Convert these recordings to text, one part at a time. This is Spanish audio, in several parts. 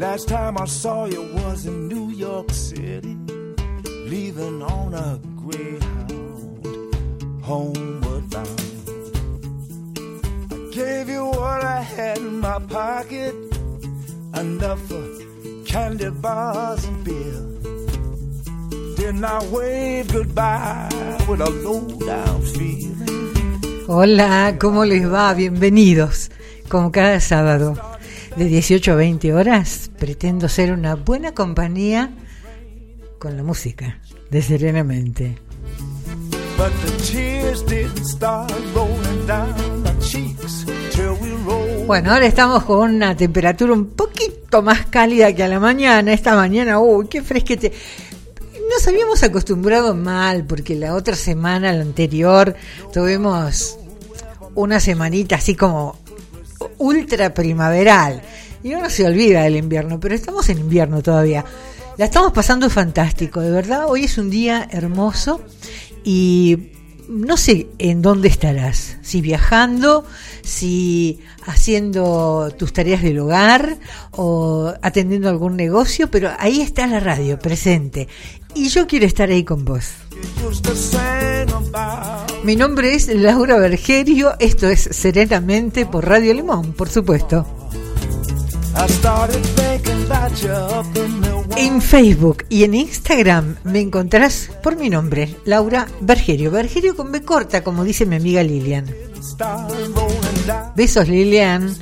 Last time I saw you was in New York City, leaving on a Greyhound, homeward bound. I gave you what I had in my pocket, enough for candy bars and beer. Then I waved goodbye with a low down feeling. Hola, ¿cómo les va? Bienvenidos. Como cada sábado, de 18 a 20 horas, pretendo ser una buena compañía con la música, de Serenamente. But the. Bueno, ahora estamos con una temperatura un poquito más cálida que a la mañana. Esta mañana, uy, qué fresquete. Nos habíamos acostumbrado mal porque la otra semana, la anterior, tuvimos una semanita así como ultra primaveral. Y uno se olvida del invierno, pero estamos en invierno todavía. La estamos pasando fantástico, de verdad. Hoy es un día hermoso y no sé en dónde estarás. Si viajando, si haciendo tus tareas del hogar o atendiendo algún negocio, pero ahí está la radio presente. Y yo quiero estar ahí con vos. Mi nombre es Laura Bergerio, esto es Serenamente por Radio Limón, por supuesto. En Facebook y en Instagram me encontrarás por mi nombre, Laura Bergerio. Bergerio con B corta, como dice mi amiga Lilian. Besos Lilian.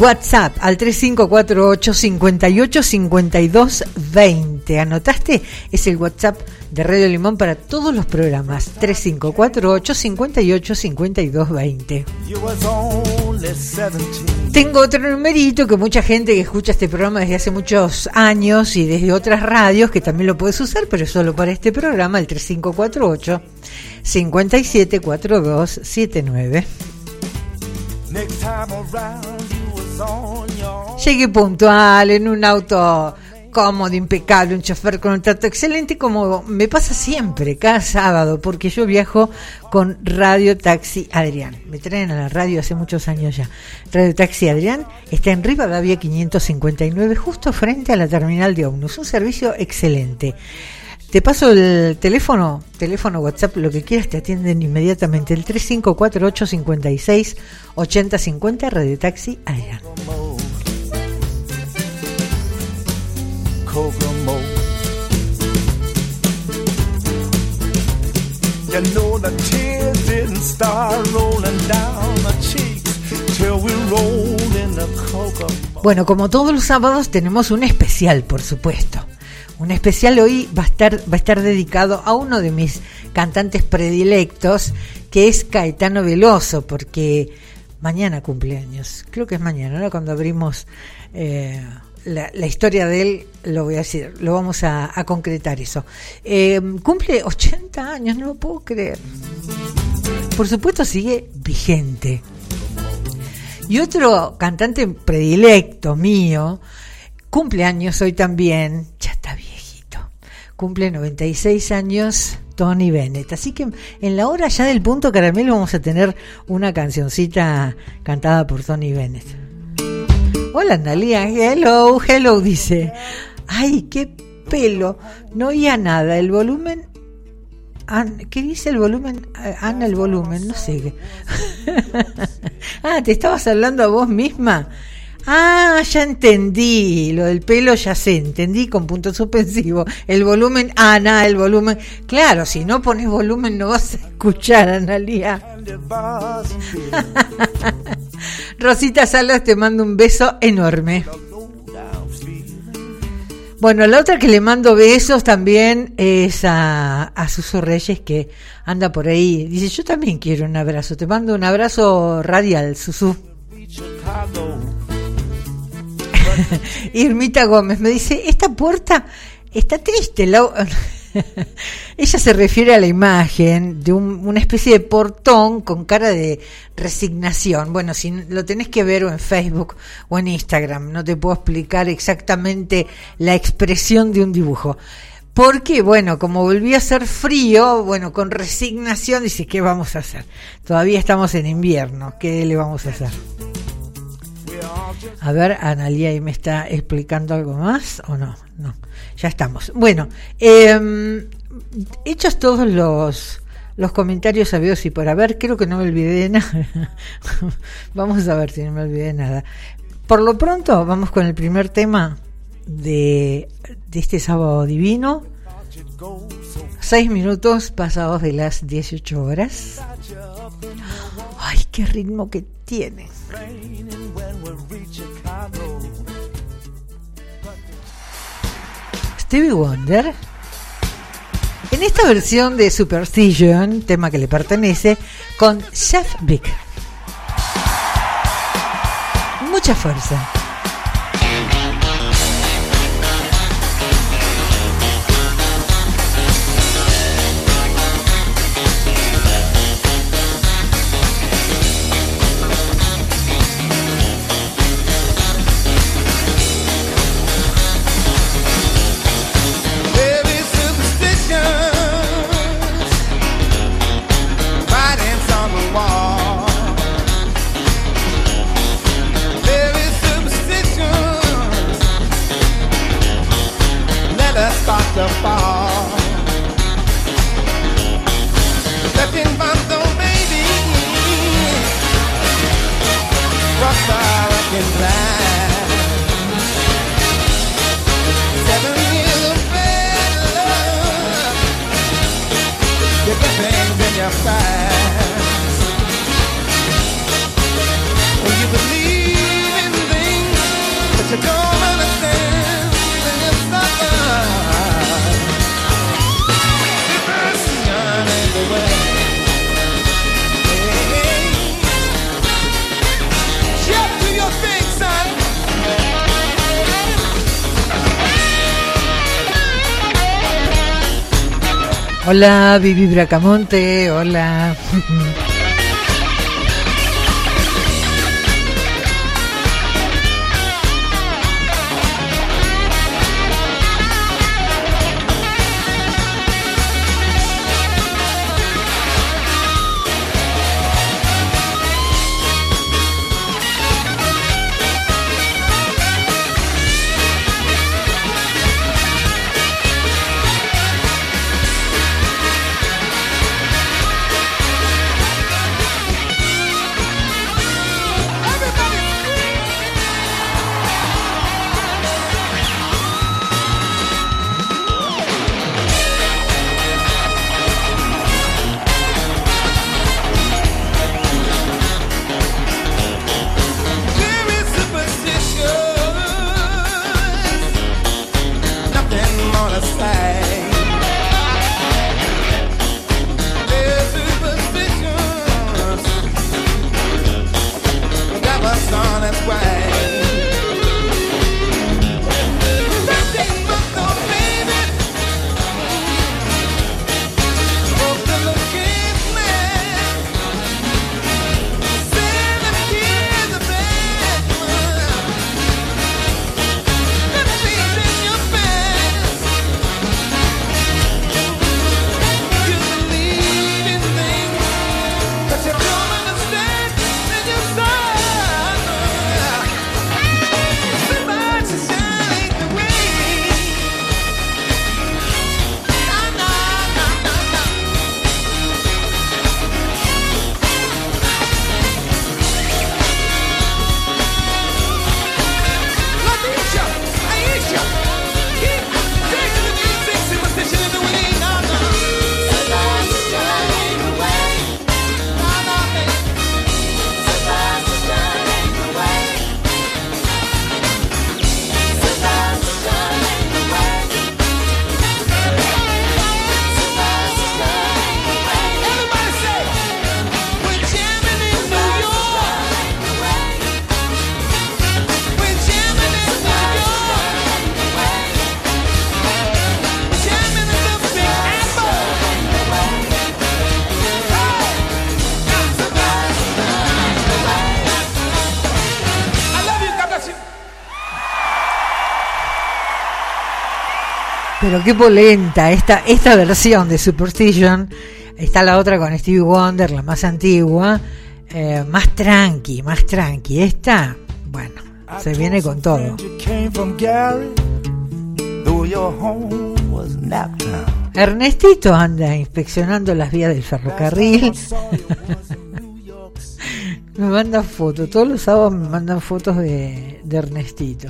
WhatsApp al 3548 58 52 20. ¿Anotaste? Es el WhatsApp de Radio Limón para todos los programas. 3548 58 52 20. You was only 17. Tengo otro numerito que mucha gente que escucha este programa desde hace muchos años y desde otras radios que también lo puedes usar, pero solo para este programa, el 3548 574279. Next time around, you was on your Llegué puntual en un auto cómodo, impecable, un chofer con un trato excelente, como me pasa siempre, cada sábado, porque yo viajo con Radio Taxi Adrián. Me traen a la radio hace muchos años ya. Radio Taxi Adrián está en Rivadavia 559, justo frente a la terminal de Omnus. Un servicio excelente. Te paso el teléfono, teléfono WhatsApp, lo que quieras, te atienden inmediatamente. El 3548 56 8050 Radio Taxi Adrián. You know tears didn't start rolling down my cheeks till we rolled in the. Bueno, como todos los sábados tenemos un especial, por supuesto. Un especial hoy va a estar va a estar dedicado a uno de mis cantantes predilectos, que es Caetano Veloso, porque mañana cumpleaños. Creo que es mañana, ¿no? Cuando abrimos eh, la, la historia de él, lo voy a decir, lo vamos a, concretar eso. Eh, cumple 80 años, no lo puedo creer. Por supuesto sigue vigente. Y otro cantante predilecto mío, cumpleaños hoy también, ya está viejito, cumple 96 años Tony Bennett. Así que en la hora ya del punto caramelo vamos a tener una cancioncita cantada por Tony Bennett. Hola Analia, hello, hello, dice. Ay, qué pelo, no oía nada, el volumen ¿Qué dice el volumen? Eh, Ana, el volumen, no sé. ah, ¿te estabas hablando a vos misma? Ah, ya entendí. Lo del pelo ya sé, entendí con punto suspensivo. El volumen, Ana, el volumen. Claro, si no pones volumen no vas a escuchar, beer. Rosita Salas, te mando un beso enorme. Bueno, la otra que le mando besos también es a, a Reyes que anda por ahí. Dice, yo también quiero un abrazo. Te mando un abrazo radial, Susu. Irmita Gómez me dice, esta puerta está triste. la- Ella se refiere a la imagen de un- una especie de portón con cara de resignación. Bueno, si lo tenés que ver o en Facebook o en Instagram, no te puedo explicar exactamente la expresión de un dibujo. Porque, bueno, como volví a ser frío, bueno, con resignación, dice, ¿qué vamos a hacer? Todavía estamos en invierno, ¿qué le vamos a hacer? A ver, Analia ahí me está explicando algo más o no, no, ya estamos. Bueno, eh, hechos todos los los comentarios sabios y por haber, creo que no me olvidé de nada. vamos a ver si no me olvidé de nada. Por lo pronto, vamos con el primer tema de, de este sábado divino. Seis minutos pasados de las 18 horas. Ay, qué ritmo que tiene. Stevie Wonder. En esta versión de Superstition, tema que le pertenece, con Chef Vic. Mucha fuerza. Hola, Vivi Bracamonte, hola. Pero qué polenta esta, esta versión de Superstition. Está la otra con Stevie Wonder, la más antigua. Eh, más tranqui, más tranqui. Esta, bueno, se viene con todo. Ernestito anda inspeccionando las vías del ferrocarril. me mandan fotos, todos los sábados me mandan fotos de Ernestito.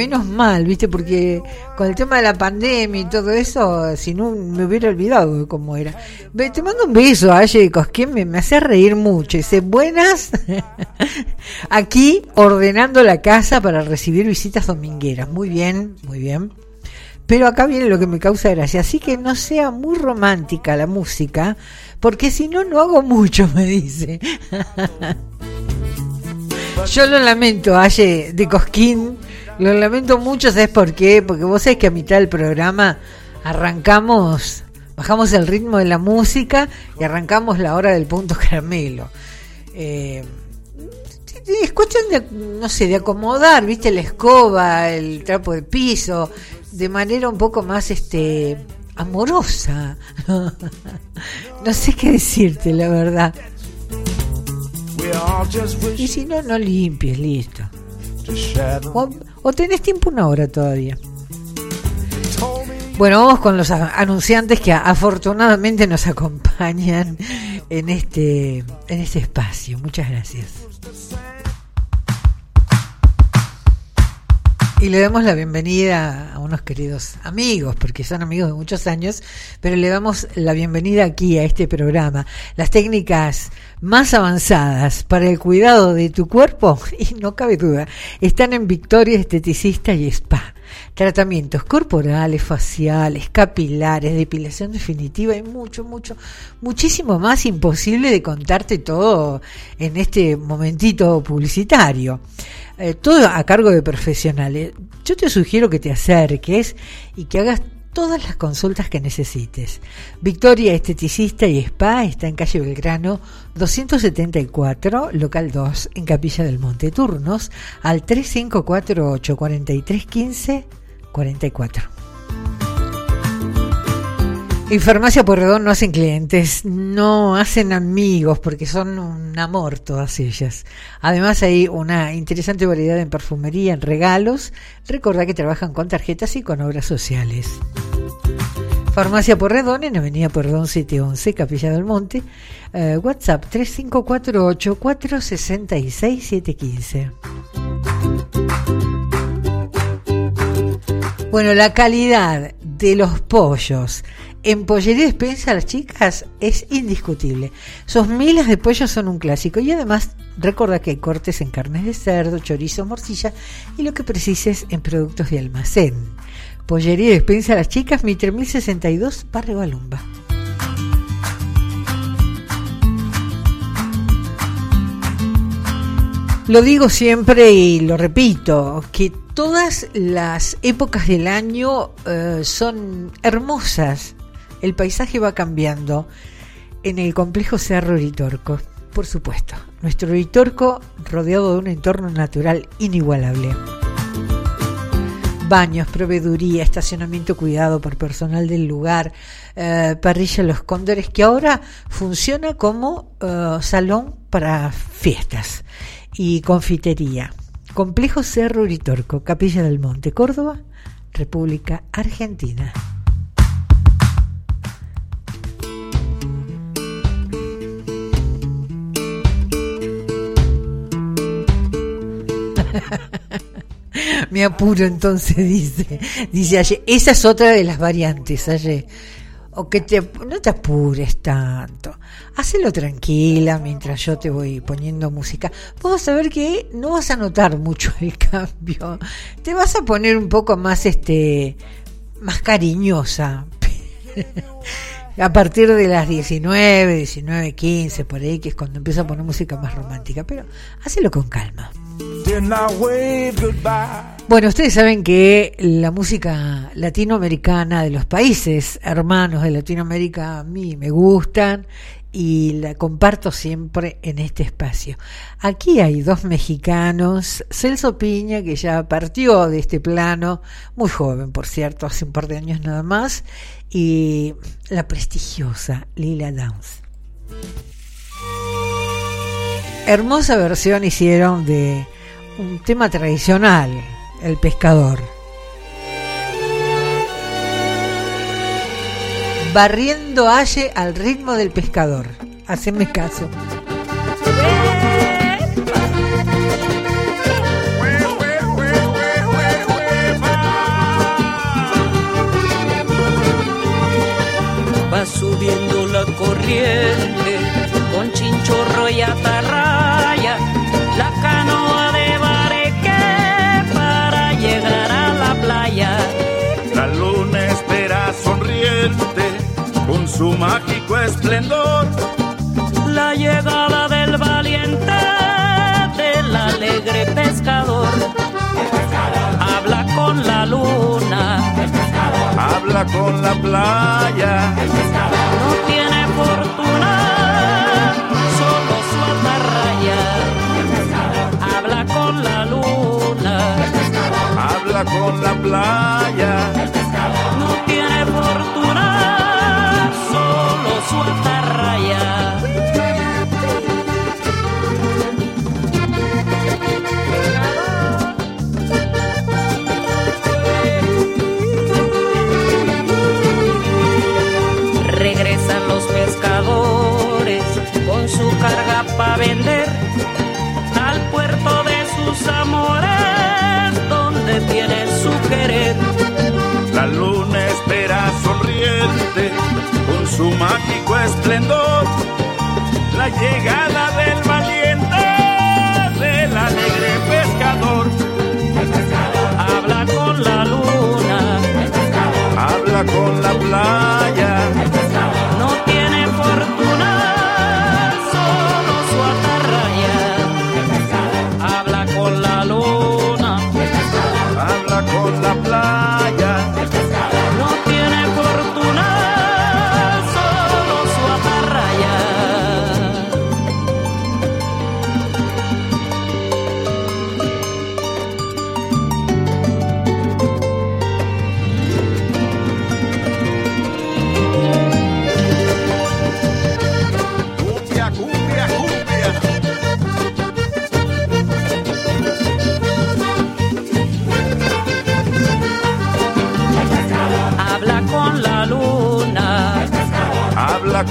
Menos mal, ¿viste? Porque con el tema de la pandemia y todo eso, si no me hubiera olvidado cómo era. Te mando un beso, Aye Cosquín, me, me hace reír mucho. Dice, buenas, aquí ordenando la casa para recibir visitas domingueras. Muy bien, muy bien. Pero acá viene lo que me causa gracia. Así que no sea muy romántica la música, porque si no, no hago mucho, me dice. Yo lo lamento, Aye de Cosquín lo lamento mucho, ¿sabes por qué? Porque vos sabés que a mitad del programa arrancamos, bajamos el ritmo de la música y arrancamos la hora del punto caramelo. Eh, es cuestión de, no sé, de acomodar, viste, la escoba, el trapo de piso, de manera un poco más, este, amorosa. no sé qué decirte, la verdad. Y si no, no limpies, listo. O, tenés tiempo una hora todavía. Bueno, vamos con los anunciantes que afortunadamente nos acompañan en este, en este espacio. Muchas gracias. Y le damos la bienvenida a unos queridos amigos, porque son amigos de muchos años, pero le damos la bienvenida aquí a este programa. Las técnicas más avanzadas para el cuidado de tu cuerpo, y no cabe duda, están en Victoria Esteticista y Spa. Tratamientos corporales, faciales, capilares, depilación definitiva y mucho, mucho, muchísimo más imposible de contarte todo en este momentito publicitario. Eh, todo a cargo de profesionales. Yo te sugiero que te acerques y que hagas todas las consultas que necesites. Victoria Esteticista y Spa está en calle Belgrano 274, local 2, en Capilla del Monte. Turnos al 3548 4315 44. Y Farmacia Porredón no hacen clientes, no hacen amigos porque son un amor todas ellas. Además hay una interesante variedad en perfumería, en regalos. Recordá que trabajan con tarjetas y con obras sociales. Farmacia Porredón en Avenida Porredón 711, Capilla del Monte. Eh, WhatsApp 3548 466 715. Bueno, la calidad de los pollos en Pollería Despensa las chicas es indiscutible. Sus miles de pollos son un clásico y además recuerda que hay cortes en carnes de cerdo, chorizo, morcilla y lo que precises en productos de almacén. Pollería Despensa las chicas, Mitre 1062, Barrio Balumba. Lo digo siempre y lo repito, que todas las épocas del año eh, son hermosas el paisaje va cambiando en el complejo Cerro Uritorco, por supuesto. Nuestro Uritorco rodeado de un entorno natural inigualable. Baños, proveeduría, estacionamiento cuidado por personal del lugar, eh, parrilla Los Cóndores, que ahora funciona como eh, salón para fiestas y confitería. Complejo Cerro Uritorco, Capilla del Monte, Córdoba, República Argentina. Me apuro entonces, dice. Dice ayer, esa es otra de las variantes, ayer. O que te, no te apures tanto. Hacelo tranquila mientras yo te voy poniendo música. Vos vas a ver que no vas a notar mucho el cambio. Te vas a poner un poco más, este, más cariñosa. a partir de las 19, 19, 15, por ahí, que es cuando empiezo a poner música más romántica. Pero hacelo con calma. Bueno, ustedes saben que la música latinoamericana de los países hermanos de Latinoamérica a mí me gustan y la comparto siempre en este espacio. Aquí hay dos mexicanos, Celso Piña, que ya partió de este plano, muy joven, por cierto, hace un par de años nada más, y la prestigiosa Lila Downs. hermosa versión hicieron de un tema tradicional, el pescador. Barriendo Aye al ritmo del pescador. Haceme caso. Va subiendo la corriente con chinchorro y atarraya, su mágico esplendor. La llegada del valiente, del alegre pescador. Habla con la luna, Habla con la playa. no tiene fortuna, solo su atarraya. Habla con la luna, Habla con la playa. no su atarraya. Regresan los pescadores con su carga para vender al puerto de sus amores, donde tienen su querer. La luna espera sonriente su mágico esplendor. La llegada del valiente, del alegre pescador. Habla con la luna, Habla con la playa.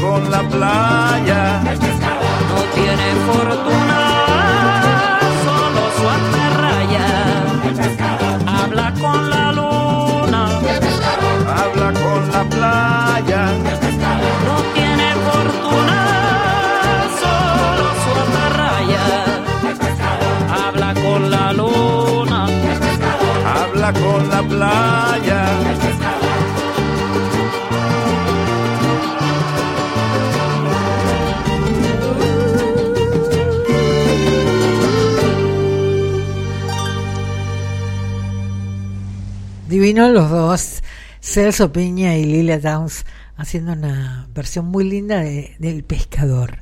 Con la playa. no tiene fortuna, solo su atarraya. Habla con la luna, Habla con la playa. no tiene fortuna, solo su atarraya. Habla con la luna, Habla con la playa. Los dos, Celso Piña y Lilia Downs, haciendo una versión muy linda de, del pescador.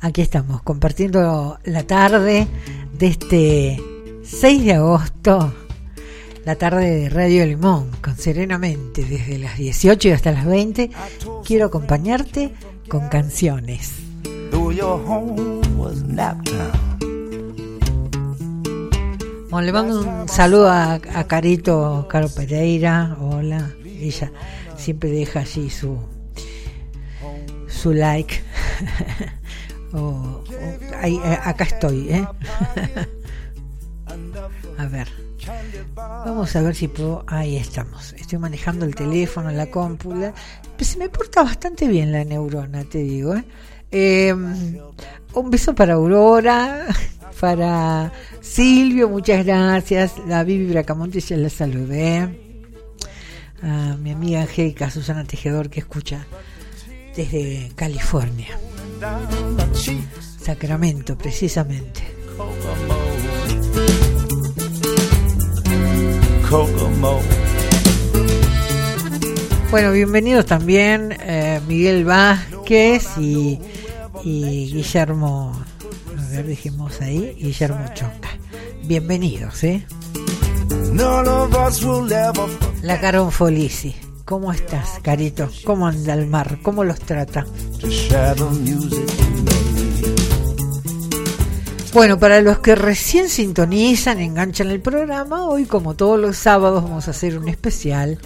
Aquí estamos, compartiendo la tarde de este 6 de agosto, la tarde de Radio Limón, con Serenamente, desde las 18 y hasta las 20. Quiero acompañarte con canciones. Bueno, le mando un saludo a, Carito Caro Pereira. Hola. Ella siempre deja allí su su like. O- ahí, eh, acá estoy, ¿eh? a ver. Vamos a ver si puedo. Ahí estamos. Estoy manejando el teléfono, la cómpula. Pues se me porta bastante bien la neurona, te digo. ¿eh? Eh, un beso para Aurora, para Silvio, muchas gracias. La Vivi Bracamonte ya la saludé. A mi amiga Angélica Susana Tejedor que escucha desde California, Sacramento precisamente. Bueno, bienvenidos también eh, Miguel Vázquez y, y Guillermo, ver, dijimos ahí, Guillermo Chonca. Bienvenidos, ¿eh? La Caron Folisi. ¿Cómo estás, Carito? ¿Cómo anda el mar? ¿Cómo los trata? Bueno, para los que recién sintonizan, enganchan el programa, hoy como todos los sábados vamos a hacer un especial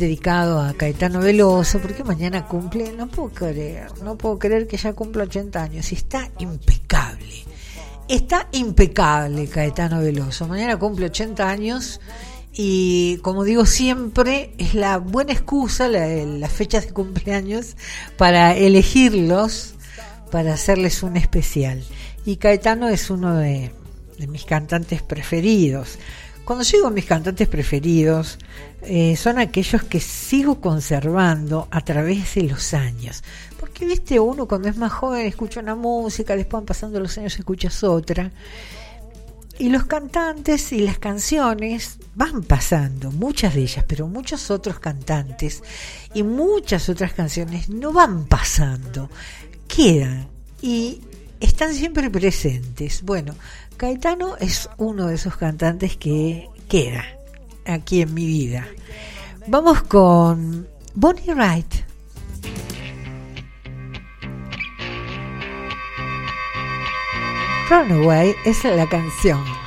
dedicado a Caetano Veloso, porque mañana cumple, no puedo creer, no puedo creer que ya cumple 80 años y está impecable. Está impecable Caetano Veloso. Mañana cumple 80 años y como digo siempre, es la buena excusa, la, las fechas de cumpleaños, para elegirlos, para hacerles un especial. Y Caetano es uno de, de mis cantantes preferidos. Cuando digo mis cantantes preferidos, eh, son aquellos que sigo conservando a través de los años. Porque, viste, uno cuando es más joven escucha una música, después pasando los años escuchas otra. Y los cantantes y las canciones van pasando, muchas de ellas, pero muchos otros cantantes y muchas otras canciones no van pasando, quedan y están siempre presentes. Bueno, Caetano es uno de esos cantantes que queda aquí en mi vida. Vamos con Bonnie Wright. Runaway es la canción.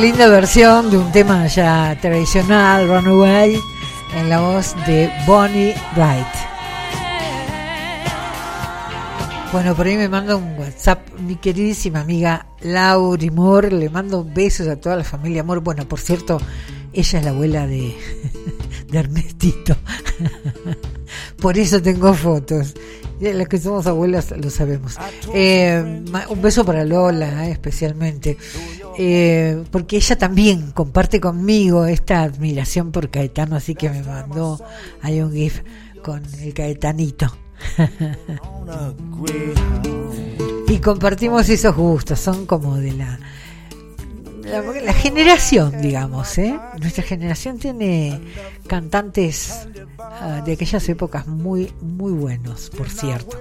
Linda versión de un tema ya tradicional, Runaway, en la voz de Bonnie Wright. Bueno, por ahí me manda un WhatsApp mi queridísima amiga Lauri Moore. Le mando besos a toda la familia Moore. Bueno, por cierto, ella es la abuela de, de Ernestito. por eso tengo fotos. Los que somos abuelas lo sabemos. Eh, ma- un beso para Lola, eh, especialmente. Eh, porque ella también comparte conmigo esta admiración por Caetano, así que me mandó ahí un GIF con el Caetanito. y compartimos esos gustos, son como de la, la, la generación, digamos, ¿eh? Nuestra generación tiene cantantes ah, de aquellas épocas muy, muy buenos, por cierto.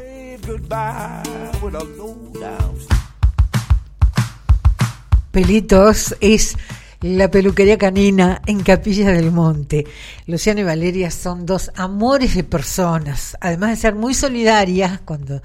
Pelitos es la peluquería canina en Capilla del Monte. Luciano y Valeria son dos amores de personas, además de ser muy solidarias cuando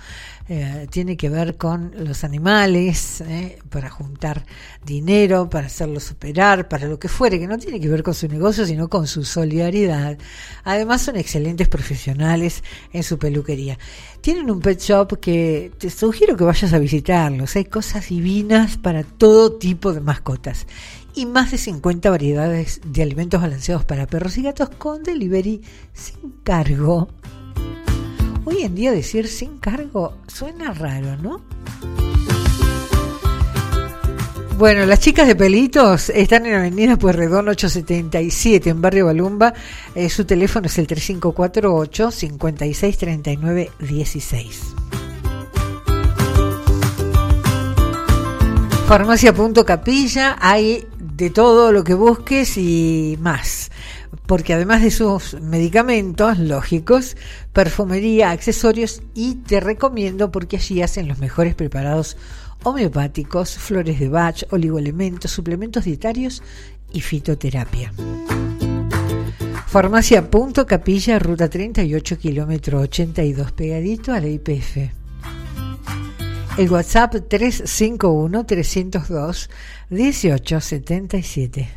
eh, tiene que ver con los animales, eh, para juntar dinero, para hacerlos operar, para lo que fuere, que no tiene que ver con su negocio, sino con su solidaridad. Además son excelentes profesionales en su peluquería. Tienen un pet shop que te sugiero que vayas a visitarlos. Hay cosas divinas para todo tipo de mascotas. Y más de 50 variedades de alimentos balanceados para perros y gatos con delivery sin cargo. Hoy en día decir sin cargo suena raro, ¿no? Bueno, las chicas de Pelitos están en Avenida Pueyrredón 877 en Barrio Balumba. Eh, su teléfono es el 3548 5639 16. Farmacia Punto Capilla hay de todo lo que busques y más. Porque además de sus medicamentos lógicos, perfumería, accesorios y te recomiendo porque allí hacen los mejores preparados homeopáticos, flores de Bach, oligoelementos, suplementos dietarios y fitoterapia. Farmacia Punto Capilla, ruta 38, kilómetro 82, pegadito a la IPF. El WhatsApp 351-302-1877.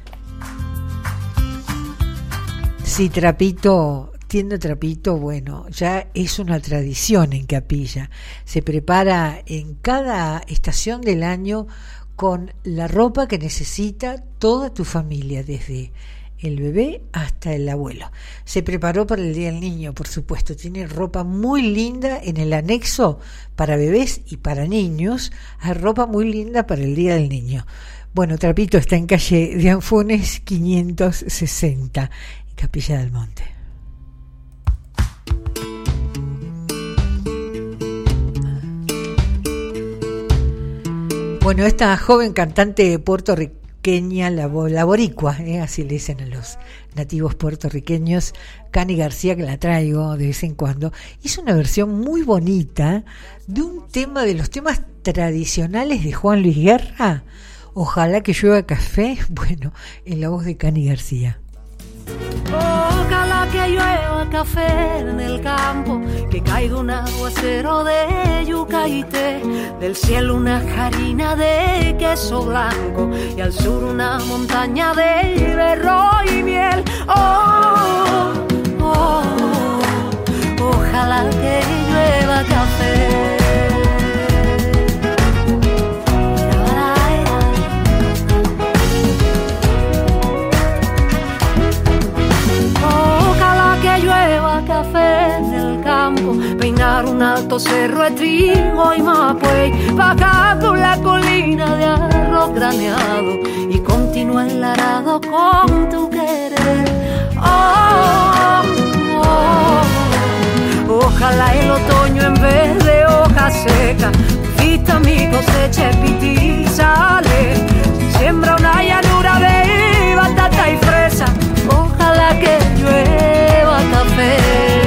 Si Trapito, tienda Trapito, bueno, ya es una tradición en Capilla. Se prepara en cada estación del año con la ropa que necesita toda tu familia, desde el bebé hasta el abuelo. Se preparó para el Día del Niño, por supuesto. Tiene ropa muy linda en el anexo para bebés y para niños. Hay ropa muy linda para el Día del Niño. Bueno, Trapito está en calle de Anfunes 560, en Capilla del Monte. Bueno, esta joven cantante puertorriqueña, la, bo- la boricua, eh, así le dicen a los nativos puertorriqueños, Cani García, que la traigo de vez en cuando, hizo una versión muy bonita de un tema de los temas tradicionales de Juan Luis Guerra. Ojalá que llueva café, bueno, en la voz de Cani García. Ojalá que llueva café en el campo, que caiga un aguacero de yuca y té, del cielo una harina de queso blanco y al sur una montaña de berro y miel. Oh, oh, ojalá que llueva café. Un alto cerro de trigo y mapuey, bajar por la colina de arroz graneado y continuar el arado con tu querer. Oh, oh, ojalá el otoño en vez de hoja seca vista mi cosecha pitizales, siembra una llanura de batata y fresa. Ojalá que llueva café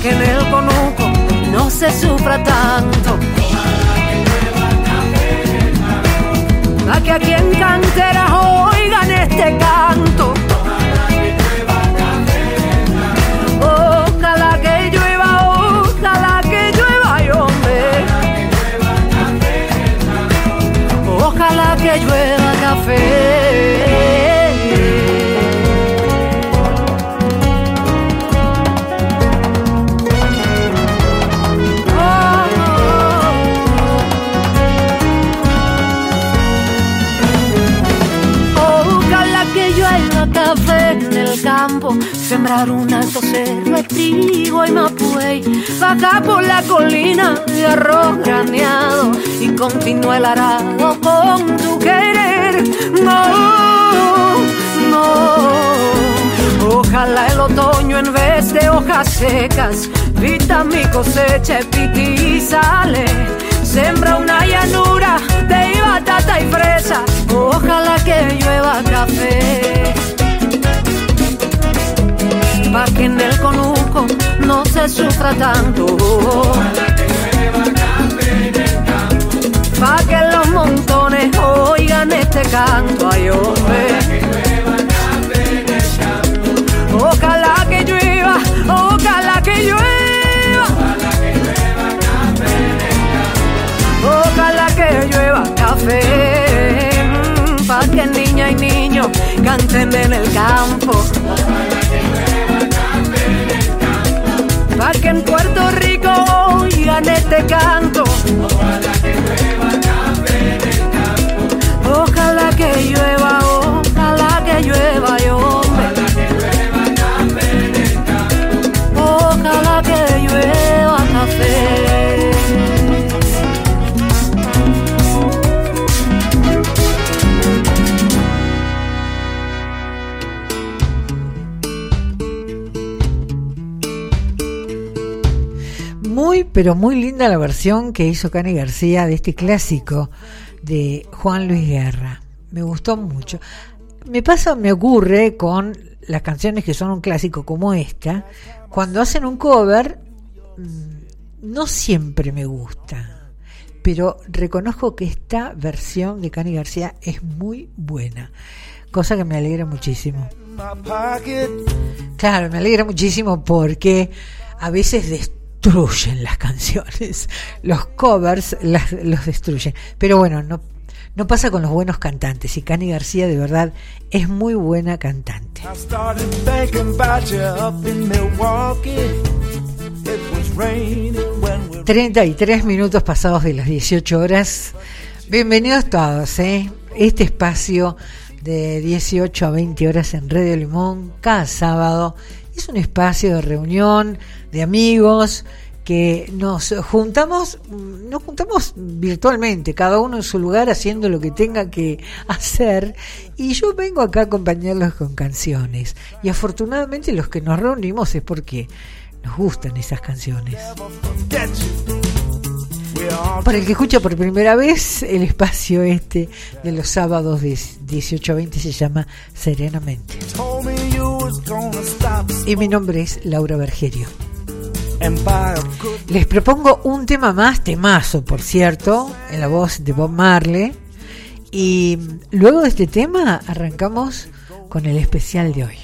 que en el conuco no se sufra tanto. Pa' que aquí en cantera oigan este canto. Ojalá que llueva, ojalá que llueva, y hombre. Ojalá que llueva café. Campo, sembrar un alto cerro de trigo y mapuey, vaca por la colina de arroz graneado y continúa el arado con tu querer. No, no. Ojalá el otoño en vez de hojas secas, vista mi cosecha y sale. Sembra una llanura de batata y fresa, ojalá que llueva café. Pa' que en el conuco no se sufra tanto. Pa' que los montones oigan este canto, ay hombre. Ojalá que llueva, ojalá que llueva. Ojalá que llueva café. Pa' que niña y niño canten en el campo. Oigan este canto. Ojalá que llueva, ojalá pero muy linda la versión que hizo Cani García de este clásico de Juan Luis Guerra. Me gustó mucho. Me pasa, me ocurre con las canciones que son un clásico como esta, cuando hacen un cover, mm, no siempre me gusta, pero reconozco que esta versión de Cani García es muy buena, cosa que me alegra muchísimo. Claro, me alegra muchísimo porque a veces destruyen las canciones, los covers las- los destruyen. Pero bueno, no, no pasa con los buenos cantantes y Cani García de verdad es muy buena cantante. We 33 minutos pasados de las 18 horas. Bienvenidos todos, ¿eh? Este espacio de 18 a 20 horas en Radio Limón cada sábado es un espacio de reunión de amigos que nos juntamos, nos juntamos virtualmente, cada uno en su lugar haciendo lo que tenga que hacer y yo vengo acá a acompañarlos con canciones y afortunadamente los que nos reunimos es porque nos gustan esas canciones. Para el que escucha por primera vez, el espacio este de los sábados de 18 a 20 se llama Serenamente. Y mi nombre es Laura Bergerio. Les propongo un tema más, temazo, por cierto, en la voz de Bob Marley. Y luego de este tema arrancamos con el especial de hoy.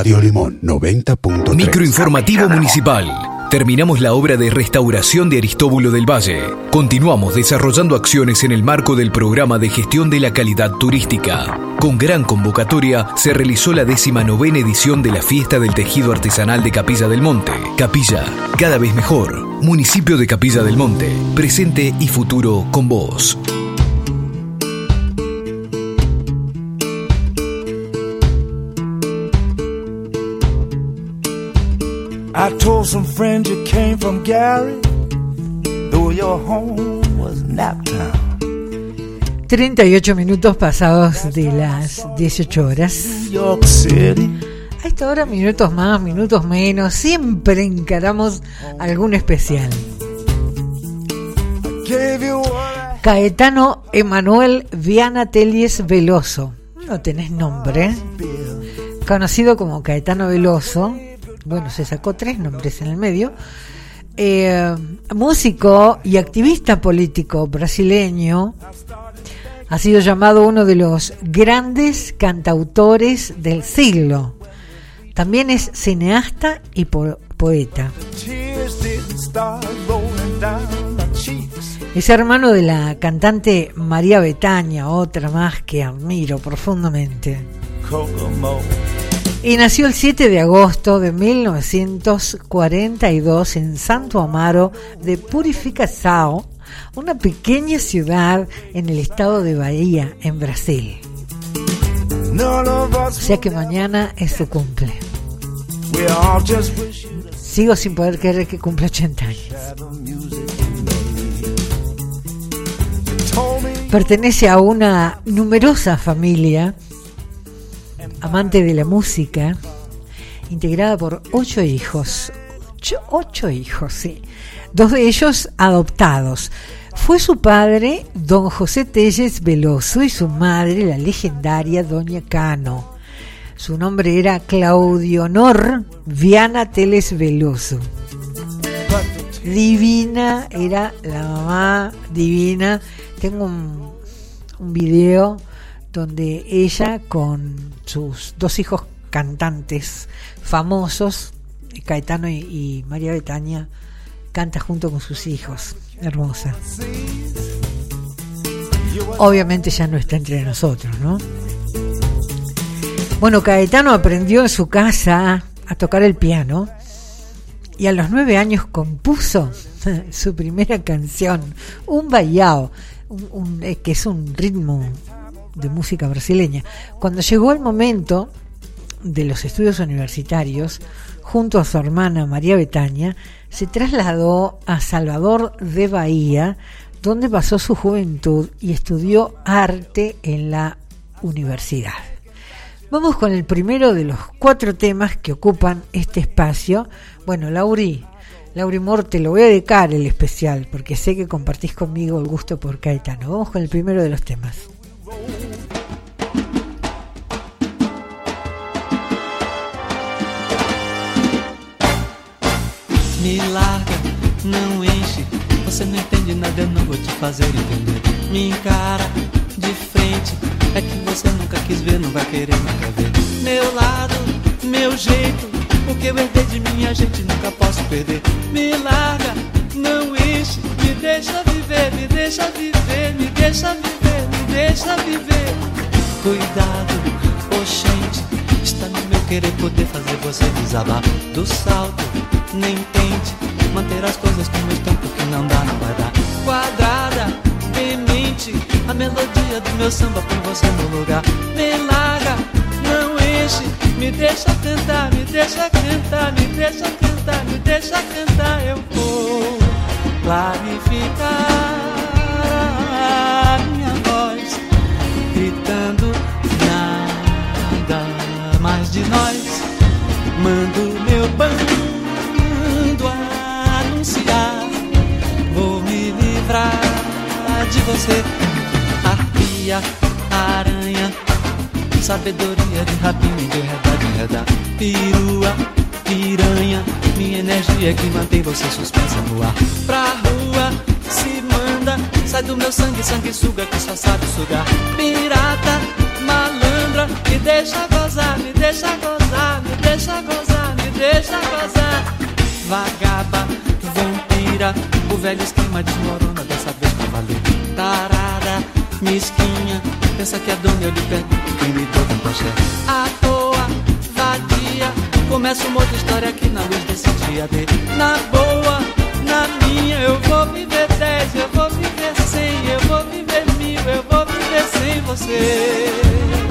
Radio Limón 90.3. Microinformativo Municipal. Terminamos la obra de restauración de Aristóbulo del Valle. Continuamos desarrollando acciones en el marco del programa de gestión de la calidad turística. Con gran convocatoria se realizó la décima novena edición de la fiesta del tejido artesanal de Capilla del Monte. Capilla, cada vez mejor. Municipio de Capilla del Monte, presente y futuro con vos. I told some friends you came from Gary, though your home was Naptown. 38 minutos pasados de las 18 horas. A esta hora, minutos más, minutos menos, siempre encaramos algún especial. Caetano Emanuel Viana Telies Veloso. No tenés nombre. feel. Conocido como Caetano Veloso. Bueno, se sacó tres nombres en el medio. Eh, músico y activista político brasileño. Ha sido llamado uno de los grandes cantautores del siglo. También es cineasta y po- poeta. Es hermano de la cantante María Betaña, otra más que admiro profundamente. Y nació el 7 de agosto de 1942 en Santo Amaro de Purificação, una pequeña ciudad en el estado de Bahía, en Brasil. O sea que mañana es su cumple. Sigo sin poder creer que cumple 80 años. Pertenece a una numerosa familia amante de la música, integrada por ocho hijos. Ocho, hijos, sí. Dos de ellos adoptados. Fue su padre, don José Telles Veloso, y su madre, la legendaria doña Cano. Su nombre era Claudio Honor Viana Teles Veloso. Divina, era la mamá divina. Tengo un, un video donde ella con sus dos hijos cantantes famosos, Caetano y, María Betania, canta junto con sus hijos. Hermosa. Obviamente ya no está entre nosotros, ¿no? Bueno, Caetano aprendió en su casa a tocar el piano y a los nueve años compuso su primera canción, un baiao, un- un- eh, que es un ritmo de música brasileña. Cuando llegó el momento de los estudios universitarios, junto a su hermana María Betania, se trasladó a Salvador de Bahía, donde pasó su juventud y estudió arte en la universidad. Vamos con el primero de los cuatro temas que ocupan este espacio. Bueno, Lauri, Lauri Mor, te lo voy a dedicar el especial, porque sé que compartís conmigo el gusto por Caetano. Vamos con el primero de los temas. Me larga, não enche. Você não entende nada, eu não vou te fazer entender. Me encara de frente. É que você nunca quis ver, não vai querer nunca ver. Meu lado, meu jeito. O que eu herdei de minha gente nunca posso perder. Me larga, não enche. Me deixa viver, me deixa viver, me deixa viver, me deixa viver. Cuidado, oxente. Está no meu querer poder fazer você desabar do salto. Nem tente manter as coisas como estão, porque não dá, não vai dar. Quadrada, demente. A melodia do meu samba põe você no lugar. Me larga, não enche. Me deixa cantar, me deixa cantar, me deixa cantar, me deixa cantar. Eu vou clarificar a minha voz, gritando nada mais de nós. Mando meu bando de você. Arpia, aranha, sabedoria de rapina, enredar, enredar. Pirua, piranha, minha energia é que mantém você suspensa no ar. Pra rua, se manda, sai do meu sangue, sangue suga que só sabe sugar. Pirata, malandra, me deixa gozar, me deixa gozar, me deixa gozar, me deixa gozar. Vagaba, vampira, o velho esquema desmorona dessa vez pra valer. Tarada, mesquinha, pensa que a dona eu lhe pergunto quem me deu tanto axé. À toa, vadia, começa uma outra história aqui na luz desse dia de Na boa, na minha, eu vou viver dez, eu vou viver cem, eu vou viver mil, eu vou viver sem você.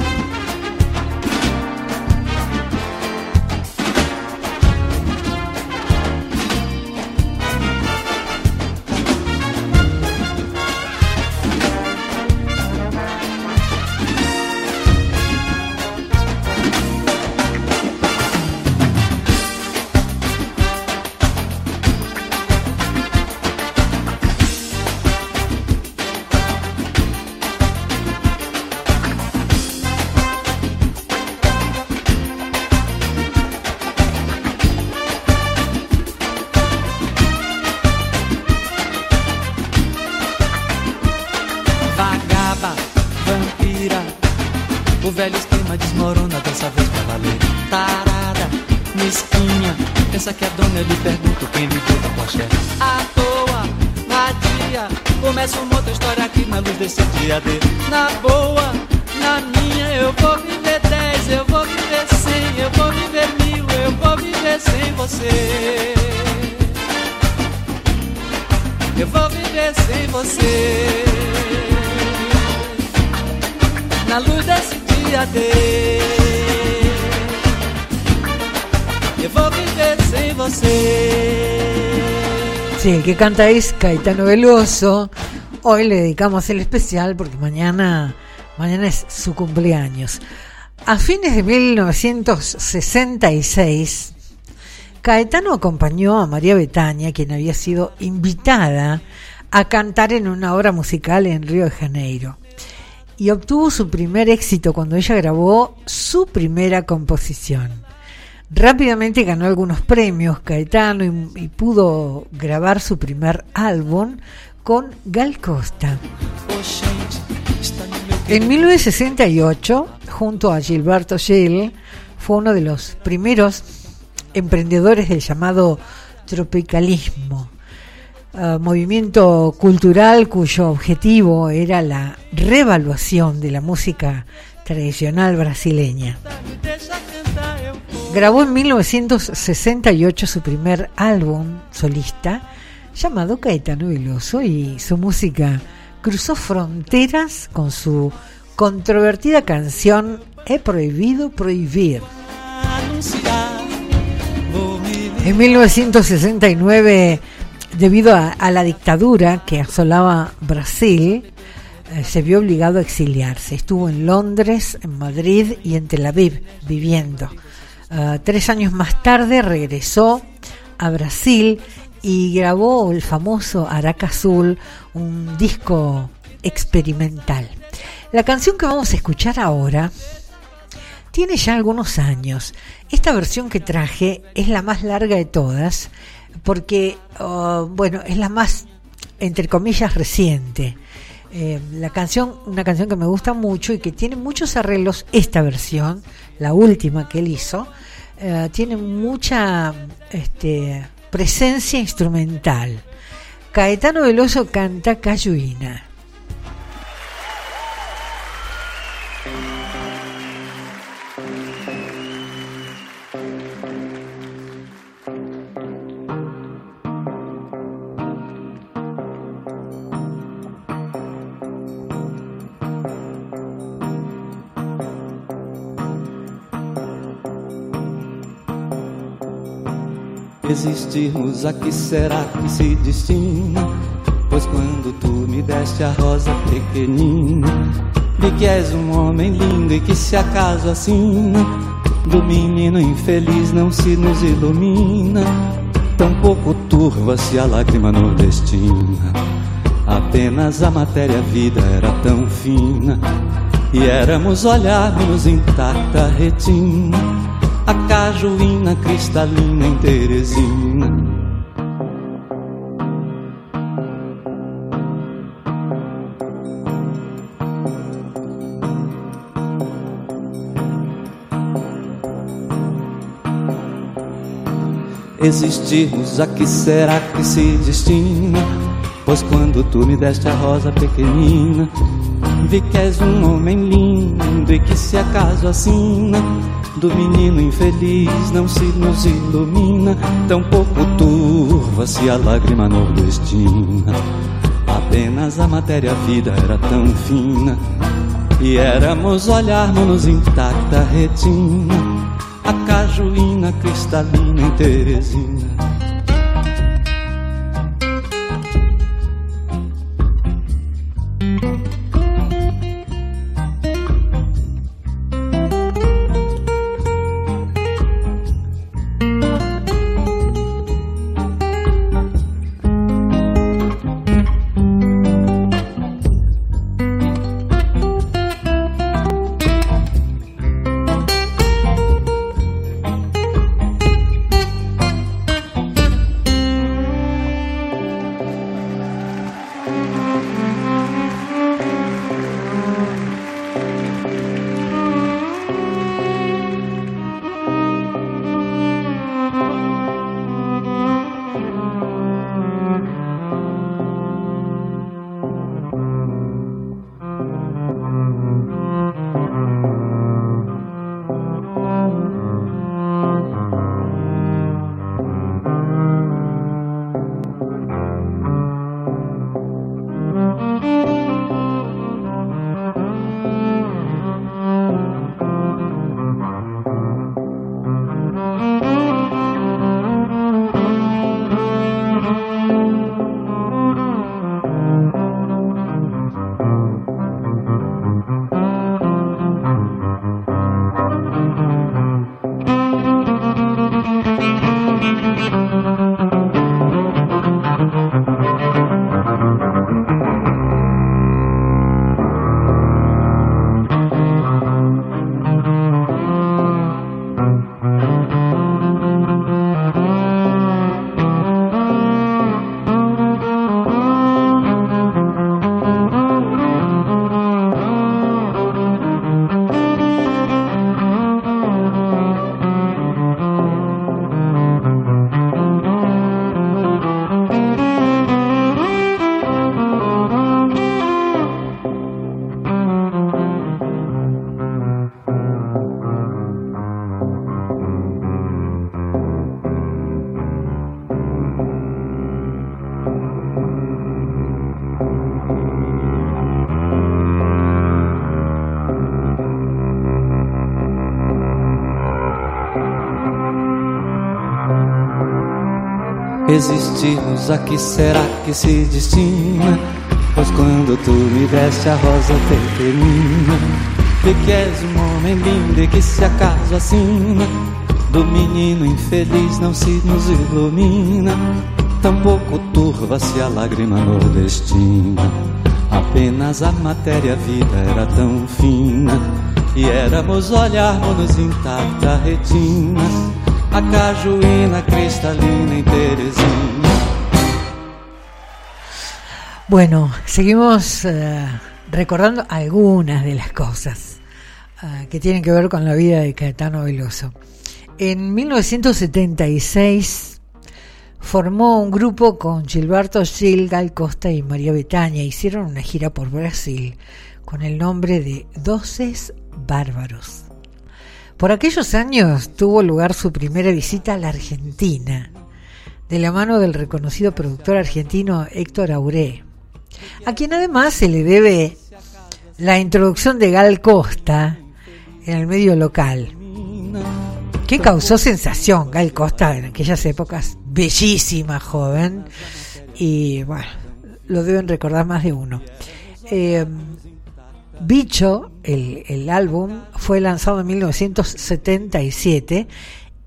Que canta es Caetano Veloso. Hoy le dedicamos el especial porque mañana, mañana es su cumpleaños. A fines de 1966, Caetano acompañó a María Betania, quien había sido invitada a cantar en una obra musical en Río de Janeiro. Y obtuvo su primer éxito cuando ella grabó su primera composición. Rápidamente ganó algunos premios Caetano y, pudo grabar su primer álbum con Gal Costa. En 1968, junto a Gilberto Gil, fue uno de los primeros emprendedores del llamado tropicalismo, uh, movimiento cultural cuyo objetivo era la revaluación de la música tradicional brasileña. Grabó en 1968 su primer álbum solista llamado Caetano Veloso y su música cruzó fronteras con su controvertida canción He prohibido prohibir. En 1969, debido a, la dictadura que asolaba Brasil, eh, se vio obligado a exiliarse. Estuvo en Londres, en Madrid y en Tel Aviv viviendo. Uh, tres años más tarde regresó a Brasil y grabó el famoso Araca Azul, un disco experimental. La canción que vamos a escuchar ahora tiene ya algunos años. Esta versión que traje es la más larga de todas porque, uh, bueno, es la más, entre comillas, reciente. Eh, la canción, una canción que me gusta mucho y que tiene muchos arreglos, esta versión, la última que él hizo, eh, tiene mucha este, presencia instrumental. Caetano Veloso canta Cayuina. Existirmos a que será que se destina? Pois quando tu me deste a rosa pequenina, vi que és um homem lindo e que se acaso assim do menino infeliz não se nos ilumina, tampouco turva-se a lágrima nordestina. Apenas a matéria-vida era tão fina e éramos olharmos intacta retina a cajuína cristalina em Teresina. Existirmos, a que será que se destina? Pois quando tu me deste a rosa pequenina, vi que és um homem lindo e que se acaso assina do menino infeliz não se nos ilumina, tampouco turva-se a lágrima nordestina. Apenas a matéria-vida era tão fina e éramos olharmos-nos intacta retina, a cajuína cristalina em Teresina. Existirmos, a que será que se destina? Pois quando tu me deste a rosa pequenina, vi que és um homem lindo e que se acaso assina, do menino infeliz não se nos ilumina, tampouco turva-se a lágrima nordestina. Apenas a matéria-vida era tão fina, e éramos olharmos intacta retina a cajuína cristalina en Teresina. Bueno, seguimos eh, recordando algunas de las cosas eh, que tienen que ver con la vida de Caetano Veloso. En 1976 formó un grupo con Gilberto Gil, Gal Costa y María Betania. Hicieron una gira por Brasil con el nombre de Doces Bárbaros. Por aquellos años tuvo lugar su primera visita a la Argentina, de la mano del reconocido productor argentino Héctor Auré, a quien además se le debe la introducción de Gal Costa en el medio local, que causó sensación. Gal Costa en aquellas épocas, bellísima joven, y bueno, lo deben recordar más de uno. Eh, Bicho, el, álbum, fue lanzado en 1977,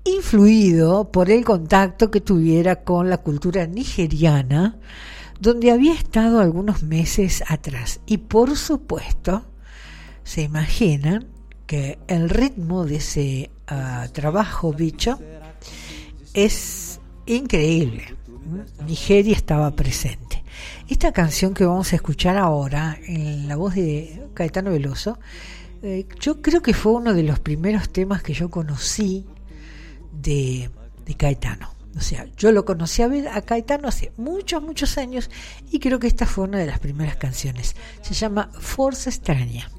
influido por el contacto que tuviera con la cultura nigeriana, donde había estado algunos meses atrás. Y por supuesto, se imaginan que el ritmo de ese uh, trabajo, Bicho, es increíble. Nigeria estaba presente. Esta canción que vamos a escuchar ahora, en la voz de Caetano Veloso, eh, yo creo que fue uno de los primeros temas que yo conocí de, Caetano. O sea, yo lo conocí a, a Caetano hace muchos, muchos años y creo que esta fue una de las primeras canciones. Se llama Força Estranha.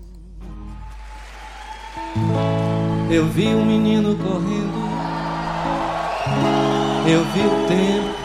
Eu vi um menino vi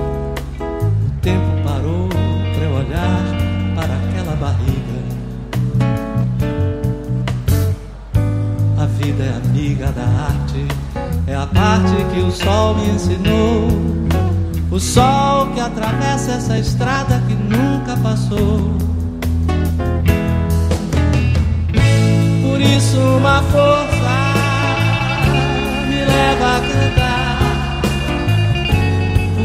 Tempo parou para eu olhar para aquela barriga. A vida é amiga da arte, é a parte que o sol me ensinou. O sol que atravessa essa estrada que nunca passou. Por isso, uma força me leva a cantar.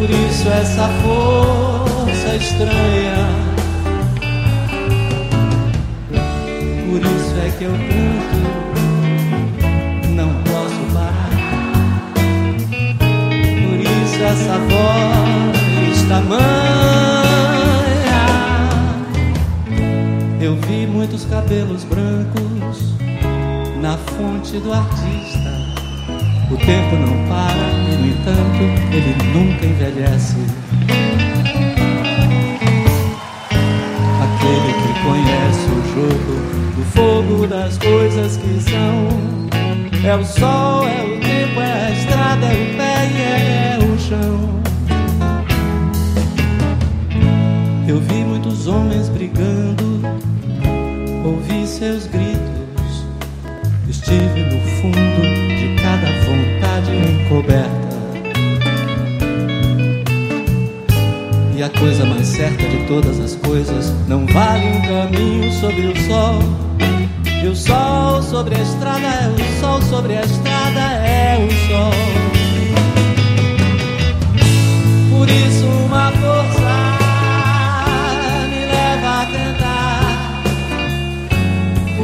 Por isso, essa força estranha. Por isso é que eu canto não posso parar. Por isso essa voz tamanha. Eu vi muitos cabelos brancos na fonte do artista. O tempo não para e, no entanto, ele nunca envelhece. Aquele que conhece o jogo do fogo das coisas que são. É o sol, é o tempo, é a estrada, é o pé e é o chão. Eu vi muitos homens brigando, ouvi seus gritos, estive no fundo de cada vontade encoberta. E a coisa mais certa de todas as coisas não vale um caminho sobre o sol. E o sol sobre a estrada é o sol sobre a estrada é o sol. Por isso uma força me leva a cantar.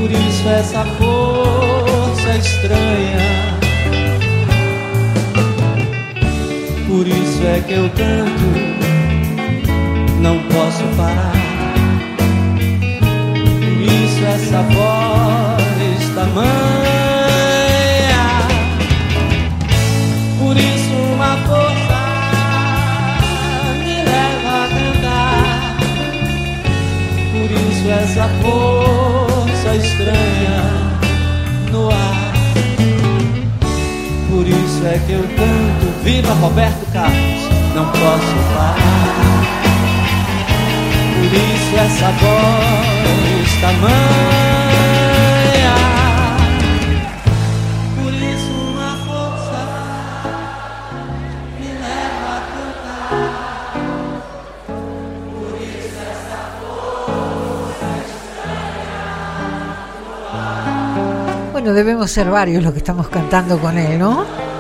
Por isso essa força estranha. Por isso é que eu canto, não posso parar. Por isso essa voz isso é que eu canto. Viva Roberto Carlos, não posso parar. Por isso essa voz tamanha. Por isso uma força me leva a cantar. Por isso essa Bueno, debemos ser varios los que estamos cantando con él, ¿no?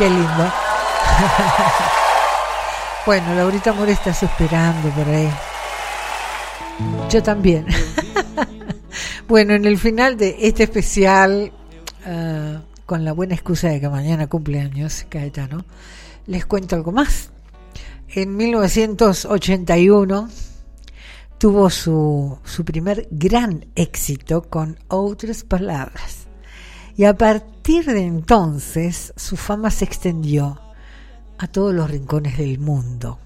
Qué lindo. bueno, Laurita More está suspirando por ahí. Yo también. bueno, en el final de este especial, ah, con la buena excusa de que mañana cumpleaños Caetano, les cuento algo más. En 1981 tuvo su, su primer gran éxito con Otras Palabras. Y a partir de entonces su fama se extendió a todos los rincones del mundo.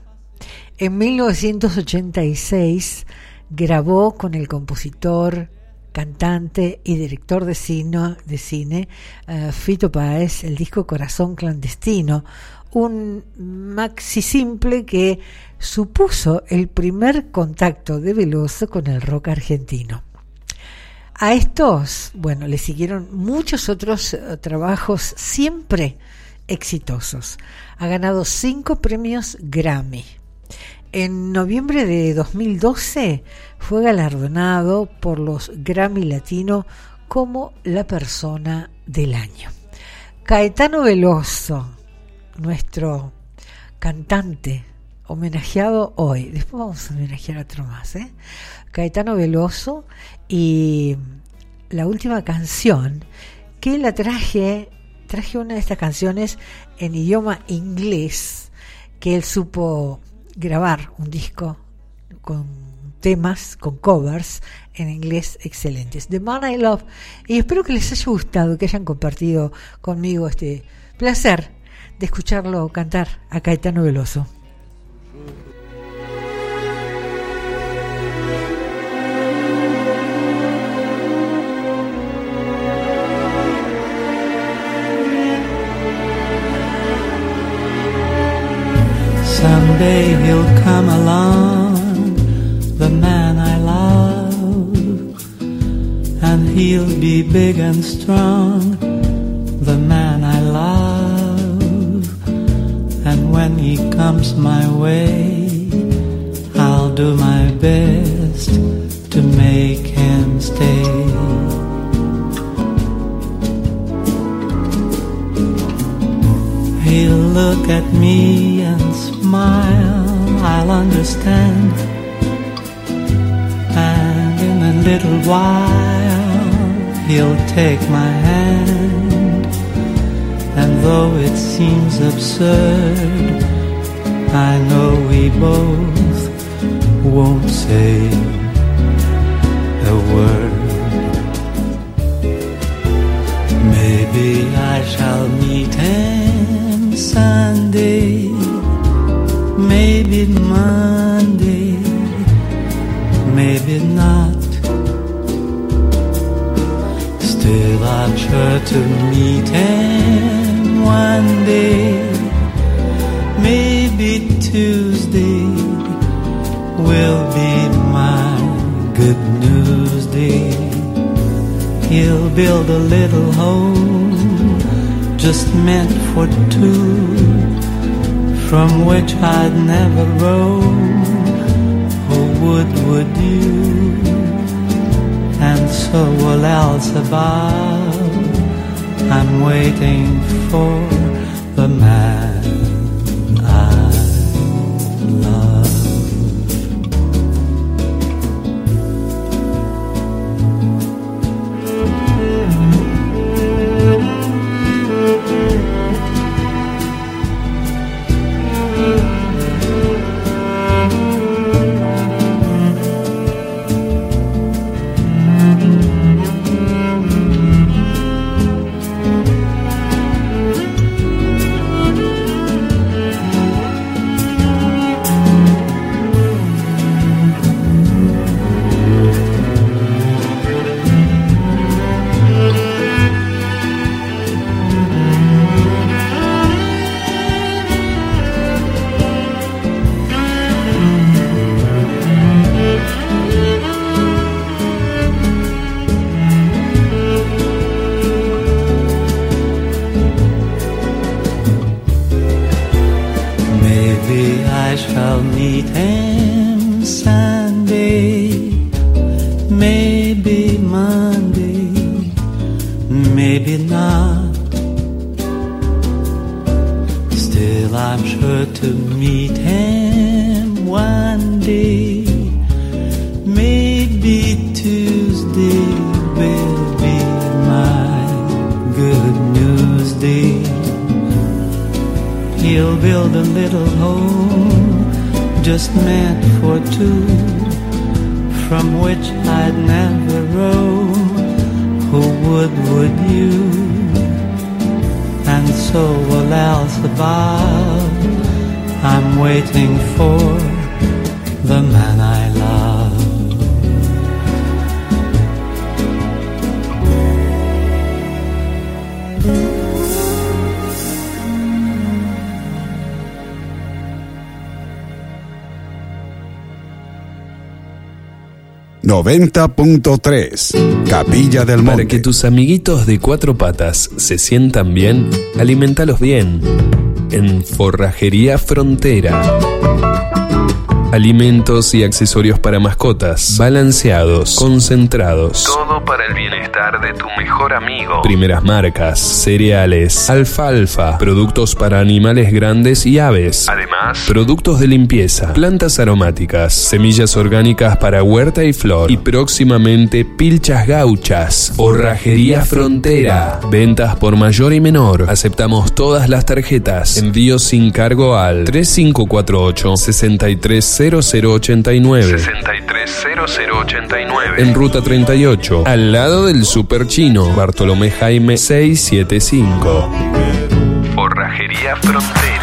En 1986 grabó con el compositor, cantante y director de cine, de cine eh, Fito Páez el disco Corazón Clandestino, un maxi simple que supuso el primer contacto de Veloso con el rock argentino. A estos, bueno, le siguieron muchos otros eh, trabajos siempre exitosos. Ha ganado cinco premios Grammy. en noviembre de 2012 fue galardonado por los Grammy Latino como la persona del año. Caetano Veloso, nuestro cantante homenajeado hoy. Después vamos a homenajear a otro más, ¿eh? Caetano Veloso y la última canción que la traje, traje una de estas canciones en idioma inglés que él supo grabar un disco con temas, con covers en inglés excelentes. The Man I Love. Y espero que les haya gustado, que hayan compartido conmigo este placer de escucharlo cantar a Caetano Veloso. Someday he'll come along, the man I love, and he'll be big and strong, the man I love. And when he comes my way, I'll do my best to make him stay. Look at me and smile, I'll understand. And in a little while, he'll take my hand. And though it seems absurd, I know we both won't say a word. Maybe I shall meet him Maybe Monday, maybe not. Still, I'm sure to meet him one day, maybe Tuesday will be my good news day. He'll build a little home just meant for two, from which I'd never roam. Oh, Who would, would you? And so will Elzebub. I'm waiting for .3 Capilla del Para Monte. que tus amiguitos de cuatro patas se sientan bien, alimentalos bien. En Forrajería Frontera. alimentos y accesorios para mascotas, balanceados, concentrados. De tu mejor amigo. Primeras marcas, cereales, alfalfa, productos para animales grandes y aves. Además, productos de limpieza, plantas aromáticas, semillas orgánicas para huerta y flor y próximamente pilchas gauchas. Forrajería Frontera. Ventas por mayor y menor. Aceptamos todas las tarjetas. Envío sin cargo al 3548 630089. 630089. En ruta 38, al lado del Super Chino, Bartolomé Jaime 675. Forrajería Frontera.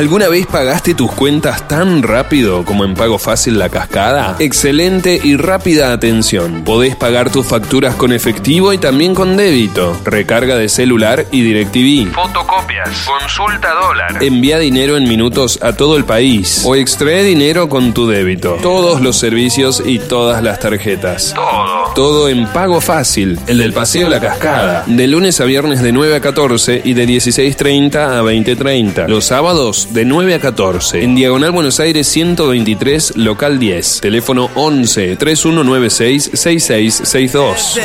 ¿Alguna vez pagaste tus cuentas tan rápido como en Pago Fácil La Cascada? Excelente y rápida atención. Podés pagar tus facturas con efectivo y también con débito. Recarga de celular y DirecTV. Fotocopias. Consulta dólar. Envía dinero en minutos a todo el país. O extrae dinero con tu débito. Todos los servicios y todas las tarjetas. Todo. Todo en Pago Fácil. El del Paseo La Cascada. De lunes a viernes de 9 a 14 y de 16.30 a 20.30. Los sábados de 9 a 14. En Diagonal Buenos Aires 123, local 10. Teléfono 11 3196 6662.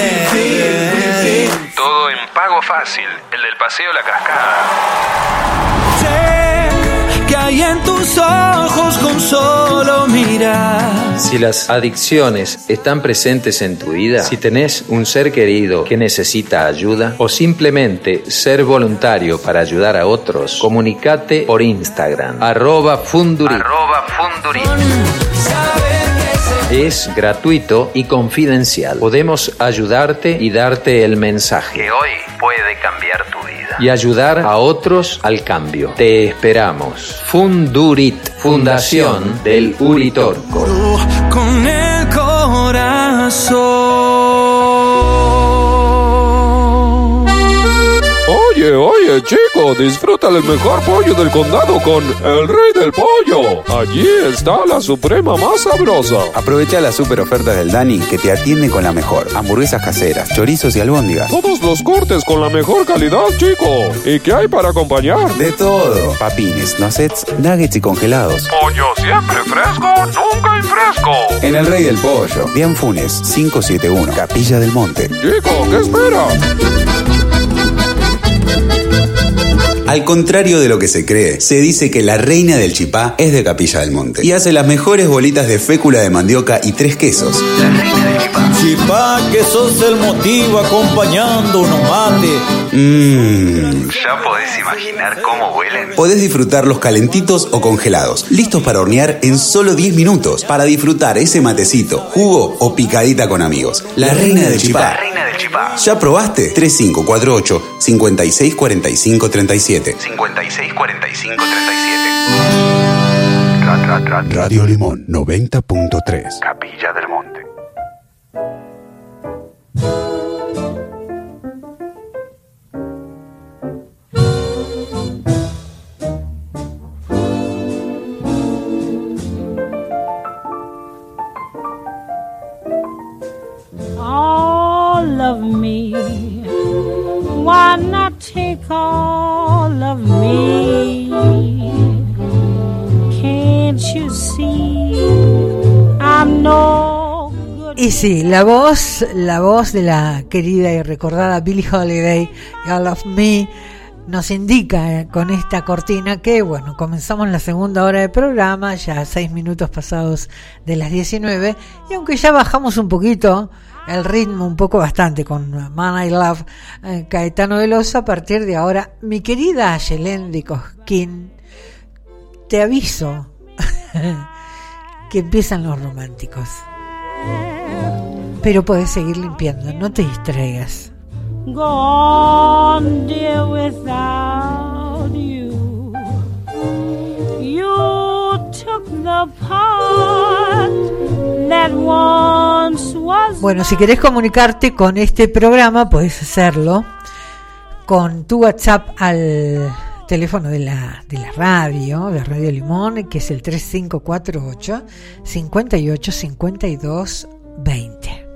Todo en Pago Fácil. El del Paseo La Cascada. Sé que hay en tus ojos con solo mirar. Si las adicciones están presentes en tu vida, si tenés un ser querido que necesita ayuda o simplemente ser voluntario para ayudar a otros, comunicate por Instagram, arroba fundurit. Es gratuito y confidencial. Podemos ayudarte y darte el mensaje. que hoy puede cambiar tu vida. Y ayudar a otros al cambio. Te esperamos. Fundurit, Fundación del Uritorco. Con el corazón. Oye, chico, disfruta el mejor pollo del condado con el rey del pollo. Allí está la suprema más sabrosa. Aprovecha las super ofertas del Dani que te atiende con la mejor. Hamburguesas caseras, chorizos y albóndigas. Todos los cortes con la mejor calidad, chico. ¿Y qué hay para acompañar? De todo. Papines, nuggets, nuggets y congelados. Pollo siempre fresco, nunca infresco. En el Rey del Pollo. Dian Funes, 571, Capilla del Monte. Chico, ¿qué esperas? Al contrario de lo que se cree, se dice que la reina del chipá es de Capilla del Monte y hace las mejores bolitas de fécula de mandioca y tres quesos. Chipá, que sos el motivo acompañando unos mate. Mmm. ¿Ya podés imaginar cómo huelen? Podés disfrutarlos calentitos o congelados, listos para hornear en solo 10 minutos, para disfrutar ese matecito, jugo o picadita con amigos. La reina del La chipá. reina del chipá. ¿Ya probaste? 3548 5645 37. 56 45 37. Radio Limón 90.3. Capilla del Monte. Of me. Why not take all of me? Can't you see I'm no good? Y sí, la voz, la voz de la querida y recordada Billie Holiday, All of Me, nos indica eh, con esta cortina que, bueno, comenzamos la segunda hora de programa, ya seis minutos pasados de las 19, y aunque ya bajamos un poquito el ritmo, un poco bastante con Man I Love, eh, Caetano Veloso, a partir de ahora, mi querida Yelendi Cosquín, te aviso que empiezan los románticos. Pero puedes seguir limpiando, no te distraigas. Go on, dear, without you. You took the part. Bueno, si querés comunicarte con este programa, puedes hacerlo con tu WhatsApp al teléfono de la, de la radio, de Radio Limón, que es el 3548 58 52 20.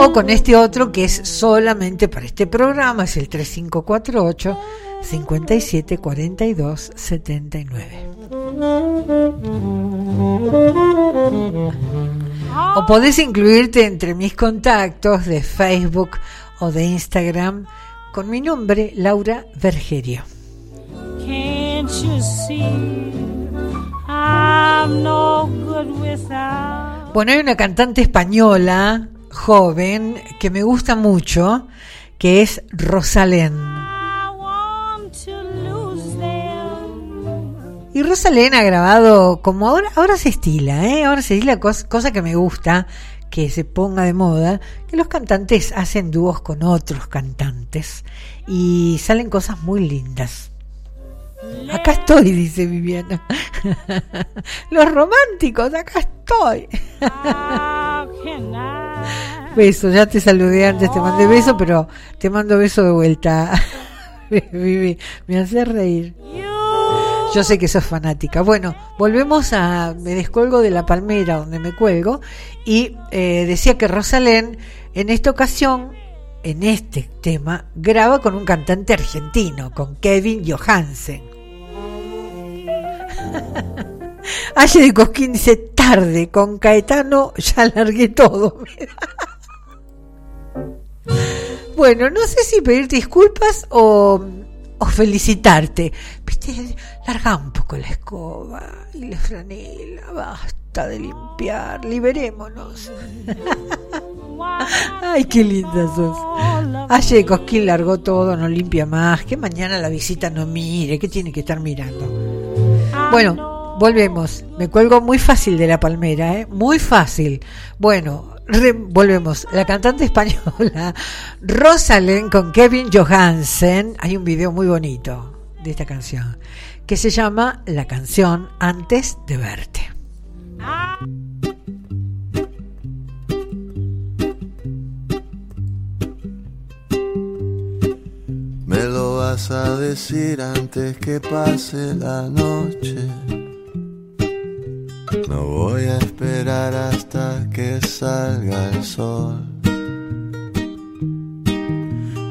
O con este otro que es solamente para este programa, es el 3548 57 42 79. O podés incluirte entre mis contactos de Facebook o de Instagram con mi nombre, Laura Vergerio. Bueno, hay una cantante española, joven, que me gusta mucho, que es Rosalén. Y Rosalén ha grabado, como ahora, ahora se estila, ¿eh? ahora se estila, cos- cosa que me gusta, que se ponga de moda, que los cantantes hacen dúos con otros cantantes y salen cosas muy lindas. Acá estoy, dice Viviana. Los románticos, acá estoy. Beso, ya te saludé antes, te mandé beso, pero te mando beso de vuelta. Vivi, me hace reír. Yo sé que sos fanática. Bueno, volvemos a. Me descuelgo de la palmera donde me cuelgo. Y eh, decía que Rosalén, en esta ocasión, en este tema, graba con un cantante argentino, con Kevin Johansen. Aye de Cosquín dice: tarde, con Caetano ya largué todo. Bueno, no sé si pedirte disculpas o, o felicitarte. Viste, larga un poco la escoba y la franela, basta de limpiar, liberémonos. Ay, qué linda sos. Ayer Cosquín largó todo, no limpia más, que mañana la visita no mire, que tiene que estar mirando. Bueno, volvemos. Me cuelgo muy fácil de la palmera, ¿eh? Muy fácil. Bueno, volvemos. La cantante española Rosalind con Kevin Johansen. Hay un video muy bonito de esta canción que se llama La canción Antes de verte. Me lo vas a decir antes que pase la noche. No voy a esperar hasta que salga el sol.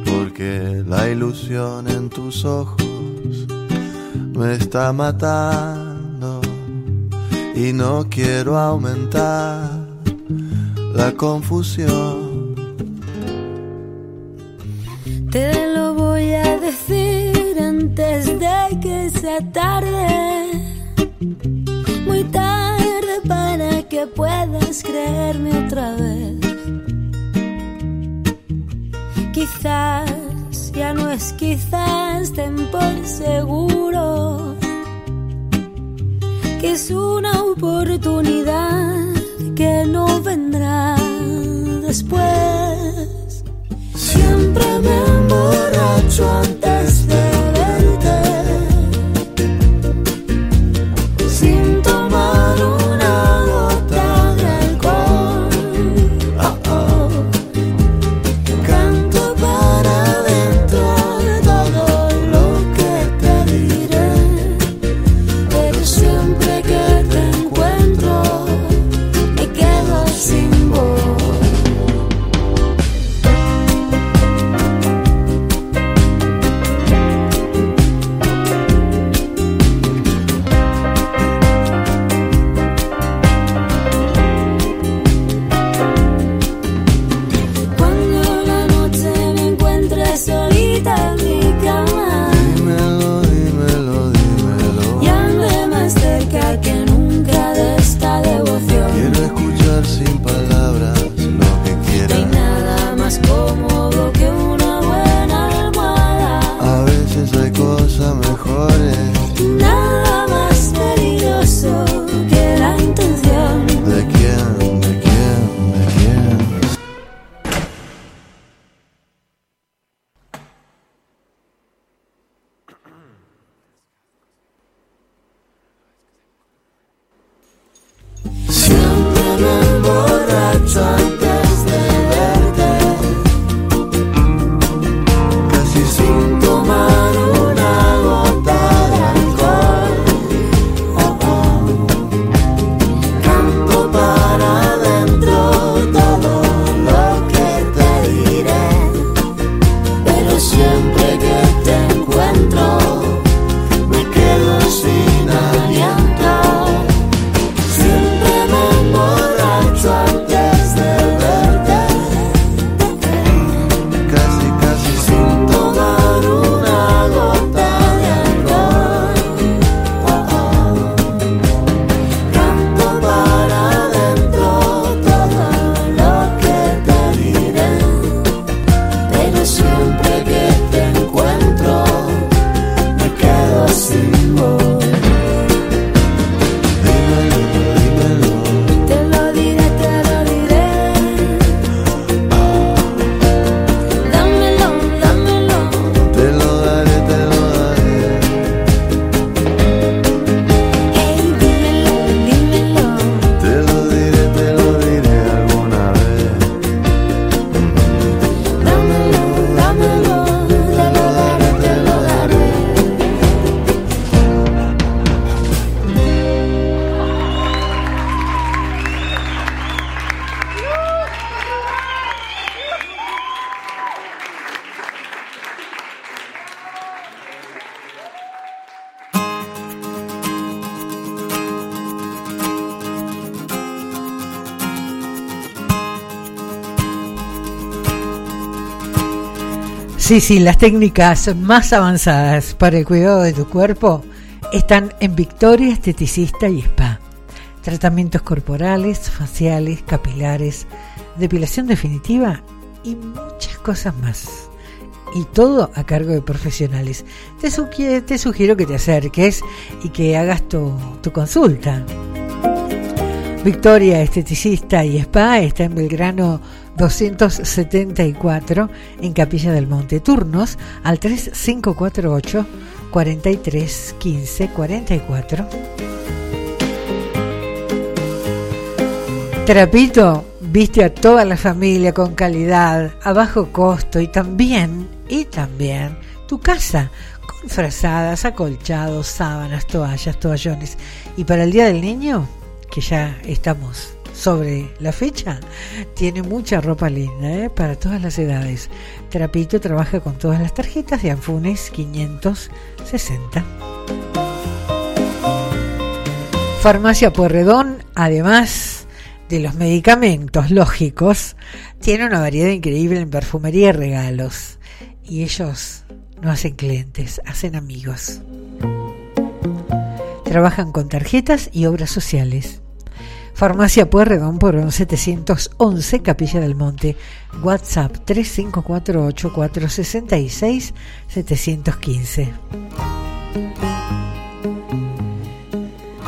Porque la ilusión en tus ojos me está matando. Y no quiero aumentar la confusión. Otra vez. Quizás, ya no es quizás, ten por seguro que es una oportunidad que no vendrá después. Siempre me emborracho antes Sí, sí, las técnicas más avanzadas para el cuidado de tu cuerpo están en Victoria Esteticista y Spa. Tratamientos corporales, faciales, capilares, depilación definitiva y muchas cosas más. Y todo a cargo de profesionales. Te, sugie- te sugiero que te acerques y que hagas tu, tu consulta. Victoria Esteticista y Spa está en Belgrano 274 en Capilla del Monte. Turnos al 3548 43 15 44. Trapito viste a toda la familia con calidad, a bajo costo y también, y también, tu casa con frazadas, acolchados, sábanas, toallas, toallones. Y para el Día del Niño, que ya estamos sobre la fecha, tiene mucha ropa linda ¿eh? para todas las edades. Trapito trabaja con todas las tarjetas de Anfunes 560. Farmacia Puerredón, además de los medicamentos lógicos, tiene una variedad increíble en perfumería y regalos. Y ellos no hacen clientes, hacen amigos. Trabajan con tarjetas y obras sociales. Farmacia Puerredón por 711 Capilla del Monte. WhatsApp 3548 466 715.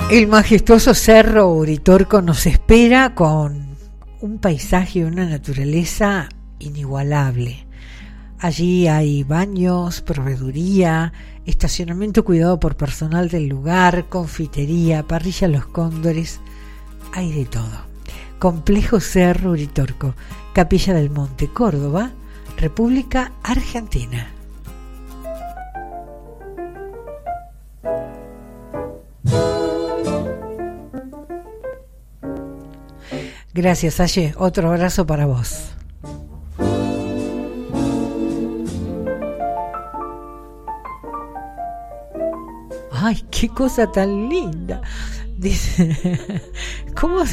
El majestuoso cerro Uritorco nos espera con un paisaje y una naturaleza inigualable. Allí hay baños, proveeduría, estacionamiento cuidado por personal del lugar, confitería, parrilla Los Cóndores, hay de todo. Complejo Cerro Uritorco, Capilla del Monte, Córdoba, República Argentina. Gracias, Aye. Otro abrazo para vos. Ay, qué cosa tan linda. Dice, ¿cómo,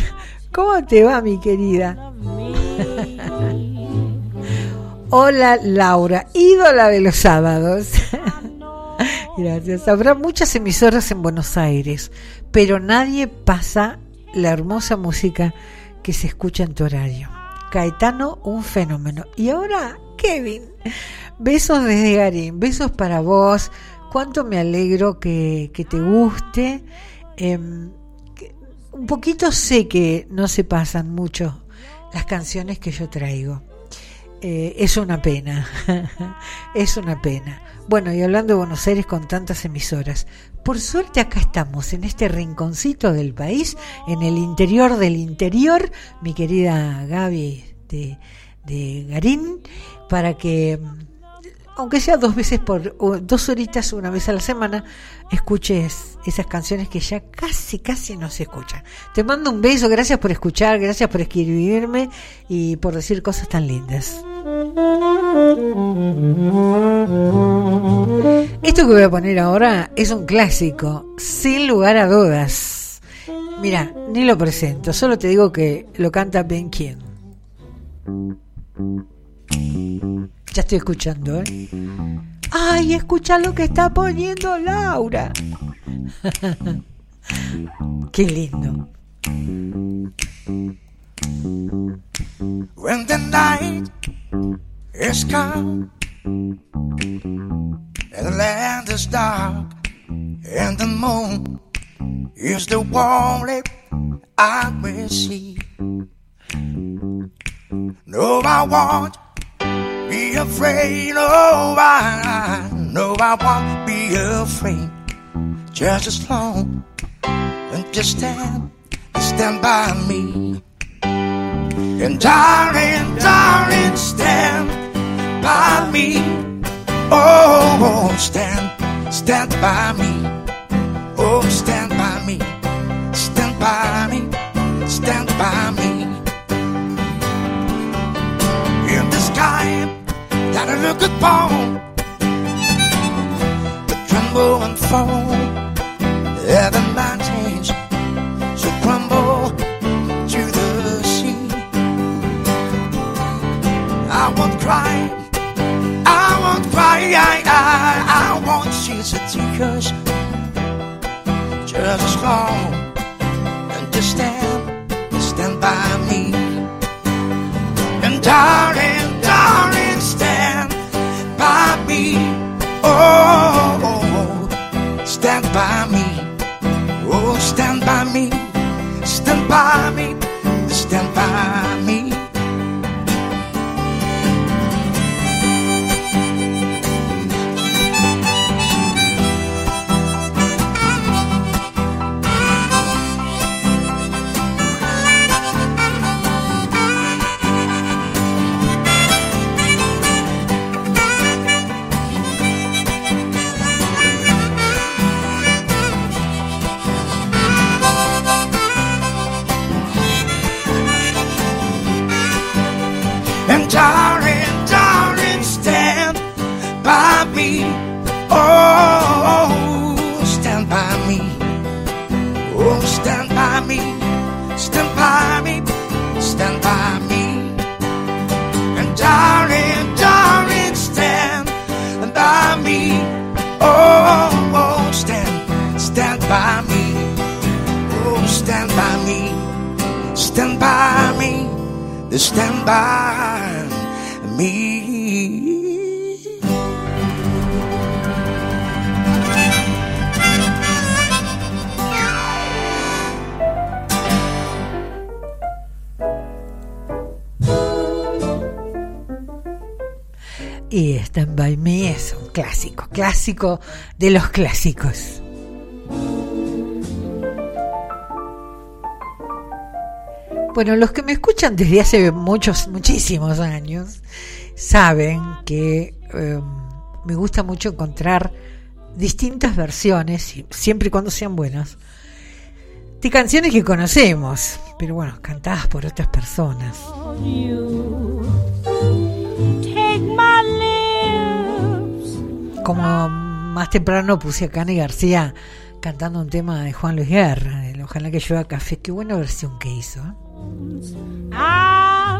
cómo te va, mi querida? Hola, Laura, ídola de los sábados. Gracias. Habrá muchas emisoras en Buenos Aires, pero nadie pasa la hermosa música que se escucha en tu horario. Caetano, un fenómeno. Y ahora, Kevin, besos desde Garín, besos para vos. Cuánto me alegro que, que te guste. Em, un poquito sé que no se pasan mucho las canciones que yo traigo. Eh, es una pena, es una pena. Bueno, y hablando de Buenos Aires con tantas emisoras, por suerte acá estamos, en este rinconcito del país, en el interior del interior, mi querida Gaby de, de Garín, para que, aunque sea dos veces por, dos horitas, una vez a la semana, escuches esas canciones que ya casi, casi no se escuchan. Te mando un beso, gracias por escuchar, gracias por escribirme y por decir cosas tan lindas. Esto que voy a poner ahora es un clásico, sin lugar a dudas. Mira, ni lo presento, solo te digo que lo canta Ben King. Ya estoy escuchando, ¿eh? ¡Ay, escucha lo que está poniendo Laura! ¡Qué lindo! When the night is come the land is dark and the moon is the only I will see. No, I won't be afraid. No, I, no, I won't be afraid. Just as long and just stand, stand by me. And darling, darling, stand by me. Oh, oh, stand, stand by me. Oh, stand by me. Stand by me. Stand by me. Look upon, the tremble and fall. Yeah, the mountains should crumble to the sea. I won't cry, I won't because just as long and to stand, stand by me. And darling, stand by me. Oh, stand by me. Stand by me. Stand by me. Darling, darling, stand by me. Oh, stand by me. Oh, stand by me. Stand by me. Stand by me. And darling, darling, stand by me. Oh, oh, stand, stand by me. Oh, stand by me. Stand by me. Stand by me. Y Stand By Me es un clásico, clásico de los clásicos. Bueno, los que me escuchan desde hace muchos, muchísimos años, saben que eh, me gusta mucho encontrar distintas versiones, siempre y cuando sean buenas, de canciones que conocemos, pero bueno, cantadas por otras personas. Como más temprano puse a Cani García cantando un tema de Juan Luis Guerra, el Ojalá que llueva café, qué buena versión que hizo. ¿eh?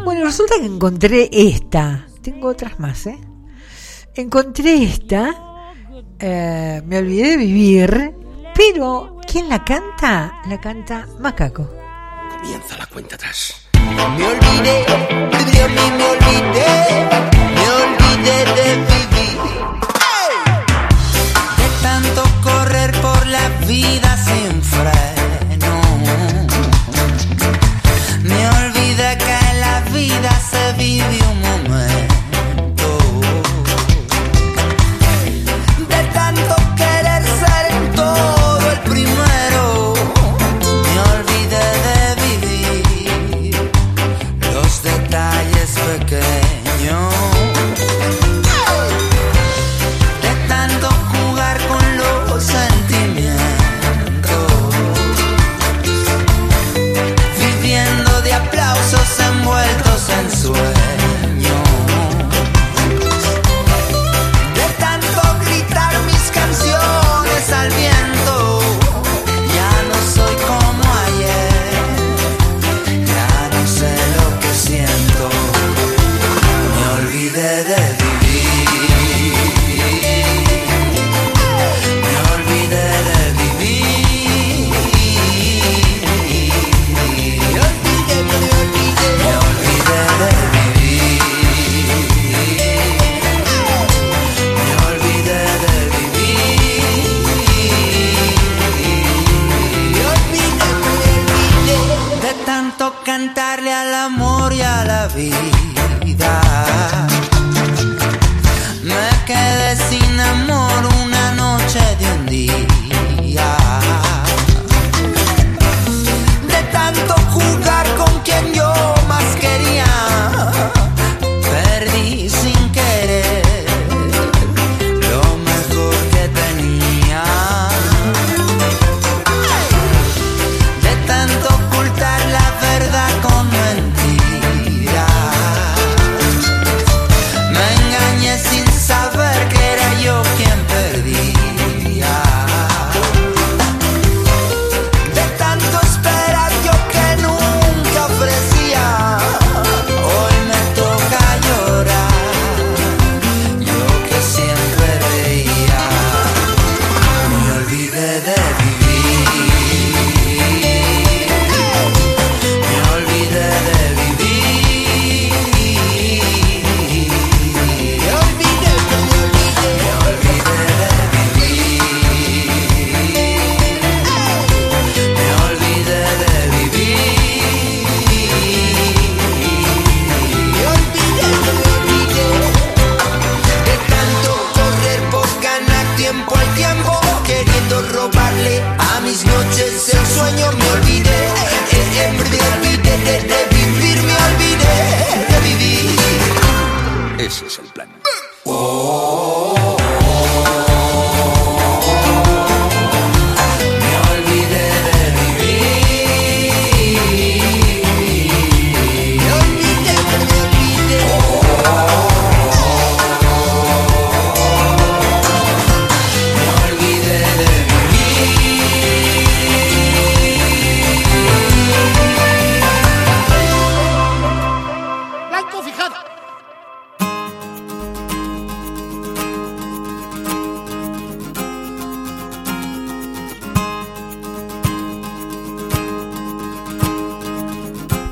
Bueno, resulta que encontré esta, tengo otras más, ¿eh? Encontré esta, eh, me olvidé de vivir, pero ¿quién la canta? La canta Macaco. Comienza la cuenta atrás. Me olvidé, olvidé, me olvidé, me olvidé de vivir.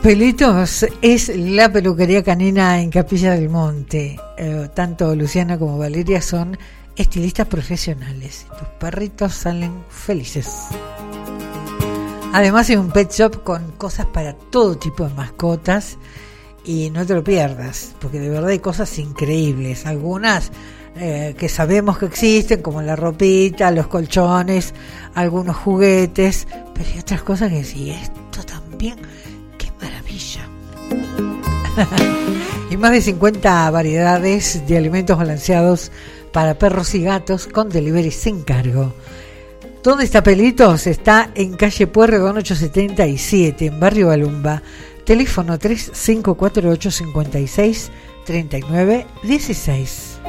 Pelitos es la peluquería canina en Capilla del Monte. Eh, tanto Luciana como Valeria son estilistas profesionales. Tus perritos salen felices. Además es un pet shop con cosas para todo tipo de mascotas y no te lo pierdas, porque de verdad hay cosas increíbles. Algunas eh, que sabemos que existen, como la ropita, los colchones, algunos juguetes, pero hay otras cosas que sí, esto también. y más de 50 variedades de alimentos balanceados para perros y gatos con delivery sin cargo. ¿Dónde está Pelitos? Está en calle Pueyrredón 877, en Barrio Balumba. Teléfono 3548 56 39 16.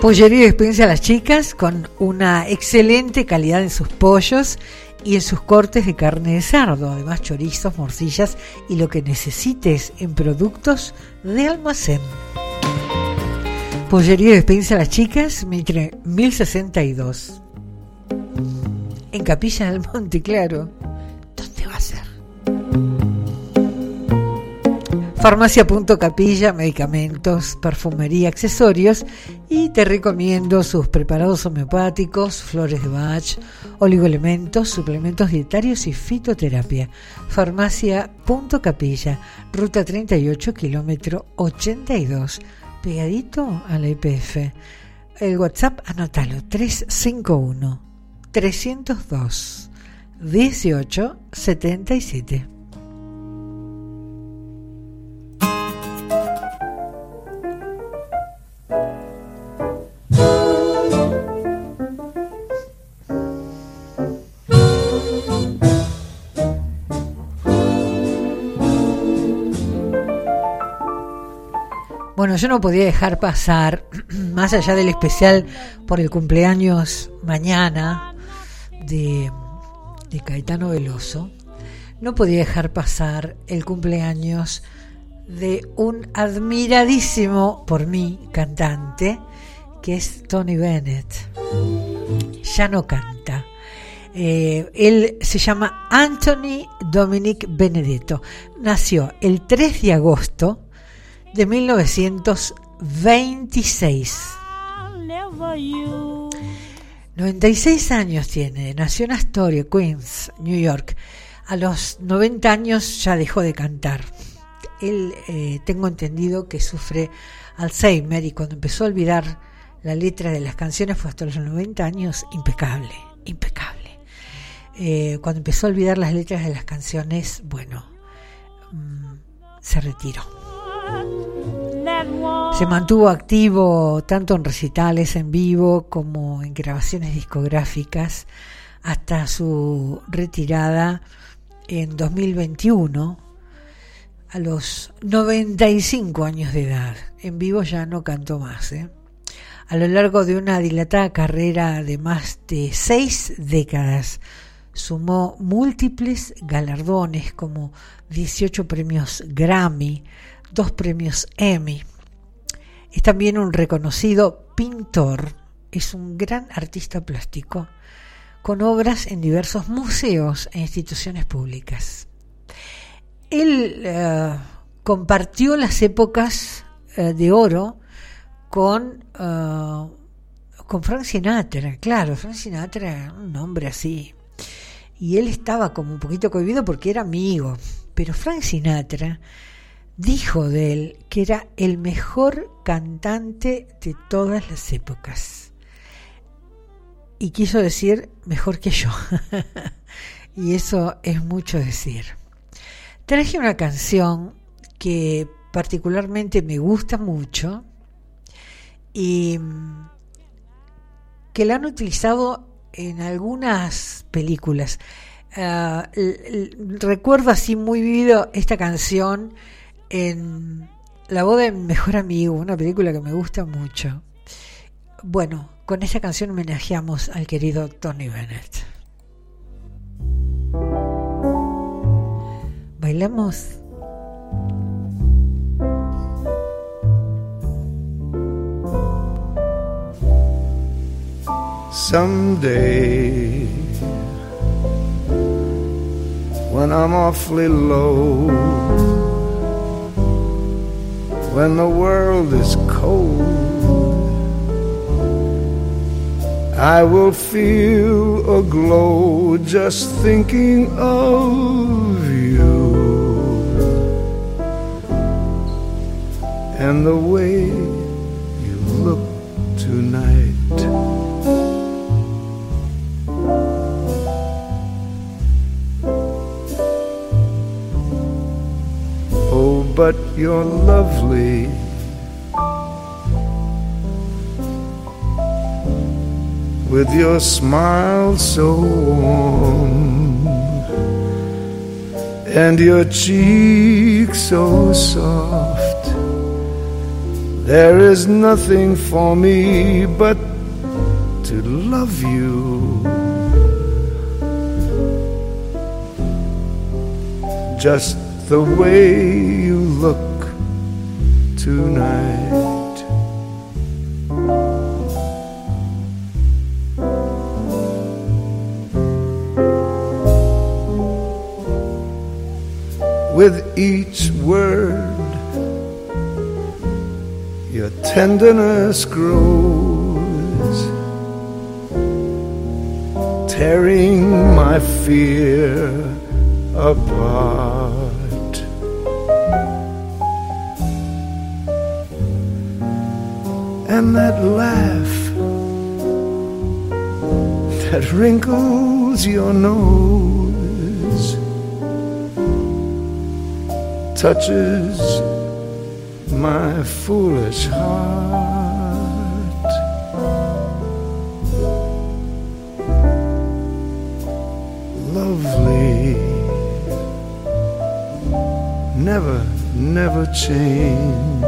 Pollería experiencia a las chicas con una excelente calidad en sus pollos y en sus cortes de carne de cerdo, además chorizos, morcillas y lo que necesites en productos de almacén. Pollería y experiencia a las chicas, Mitre 1062. En Capilla del Monte, claro. ¿Dónde va a ser? Farmacia Punto Capilla, medicamentos, perfumería, accesorios y te recomiendo sus preparados homeopáticos, flores de Bach, oligoelementos, suplementos dietarios y fitoterapia. Farmacia Punto Capilla, ruta 38, kilómetro 82, pegadito a la IPF. El WhatsApp, anótalo, 351 302 1877. Yo no podía dejar pasar, más allá del especial por el cumpleaños mañana de, de Caetano Veloso, no podía dejar pasar el cumpleaños de un admiradísimo por mí cantante, que es Tony Bennett. Ya no canta. Eh, él se llama Anthony Dominic Benedetto. Nació el 3 de agosto de 1926. 96 años tiene, nació en Astoria, Queens, New York. A los 90 años ya dejó de cantar. Él, eh, tengo entendido que sufre Alzheimer y cuando empezó a olvidar la letra de las canciones fue hasta los 90 años impecable, impecable. Eh, cuando empezó a olvidar las letras de las canciones, bueno, mm, se retiró. Se mantuvo activo tanto en recitales en vivo como en grabaciones discográficas hasta su retirada en 2021 a los 95 años de edad. En vivo ya no cantó más. ¿eh? A lo largo de una dilatada carrera de más de seis décadas, sumó múltiples galardones como 18 premios Grammy, dos premios Emmy. Es también un reconocido pintor, es un gran artista plástico, con obras en diversos museos e instituciones públicas. Él eh, compartió las épocas eh, de oro con, eh, con Frank Sinatra, claro, Frank Sinatra, un hombre así. Y él estaba como un poquito cohibido porque era amigo, pero Frank Sinatra dijo de él que era el mejor cantante de todas las épocas. Y quiso decir mejor que yo. y eso es mucho decir. Traje una canción que particularmente me gusta mucho y mm, que la han utilizado en algunas películas. Ah, recuerdo así muy vivido esta canción en La boda de mi mejor amigo, una película que me gusta mucho. Bueno, con esta canción homenajeamos al querido Tony Bennett. ¿Bailamos? Someday, when I'm awfully low, when the world is cold, I will feel a glow just thinking of you and the way you look tonight. But you're lovely. With your smile so warm and your cheek so soft, there is nothing for me but to love you. Just the way you look tonight. With each word, your tenderness grows, tearing my fear apart. And that laugh that wrinkles your nose touches my foolish heart. Lovely, never, never change.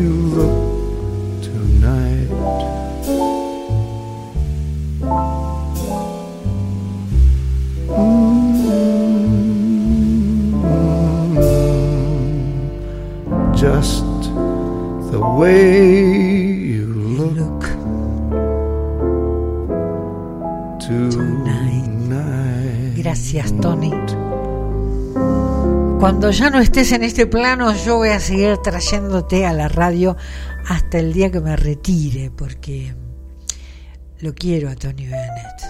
Ya no estés en este plano, yo voy a seguir trayéndote a la radio hasta el día que me retire, porque lo quiero a Tony Bennett.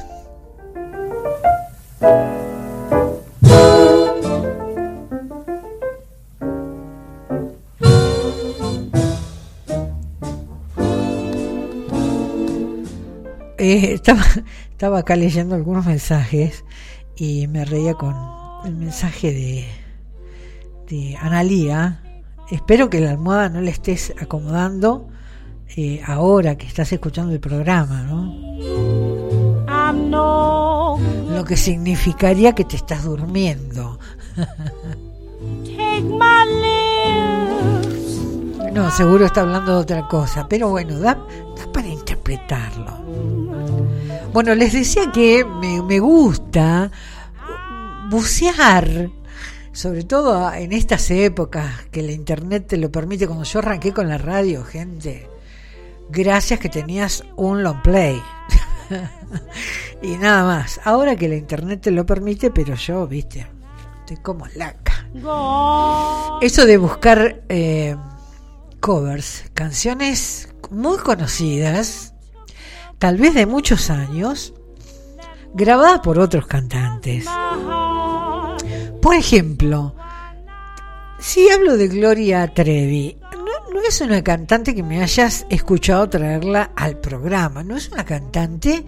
Eh, estaba, estaba acá leyendo algunos mensajes y me reía con el mensaje de, de Analía. Espero que la almohada no le estés acomodando eh, ahora que estás escuchando el programa, ¿no? Lo que significaría que te estás durmiendo. No, seguro está hablando de otra cosa, pero bueno, da, da para interpretarlo. Bueno, les decía que me, me gusta bucear, sobre todo en estas épocas que la internet te lo permite. Cuando yo arranqué con la radio, gente, gracias que tenías un long play. y nada más. Ahora que la internet te lo permite, pero yo, viste, estoy como laca. Eso de buscar eh, covers, canciones muy conocidas, tal vez de muchos años, grabada por otros cantantes. Por ejemplo, si hablo de Gloria Trevi, no, es una cantante que me hayas escuchado traerla al programa, no es una cantante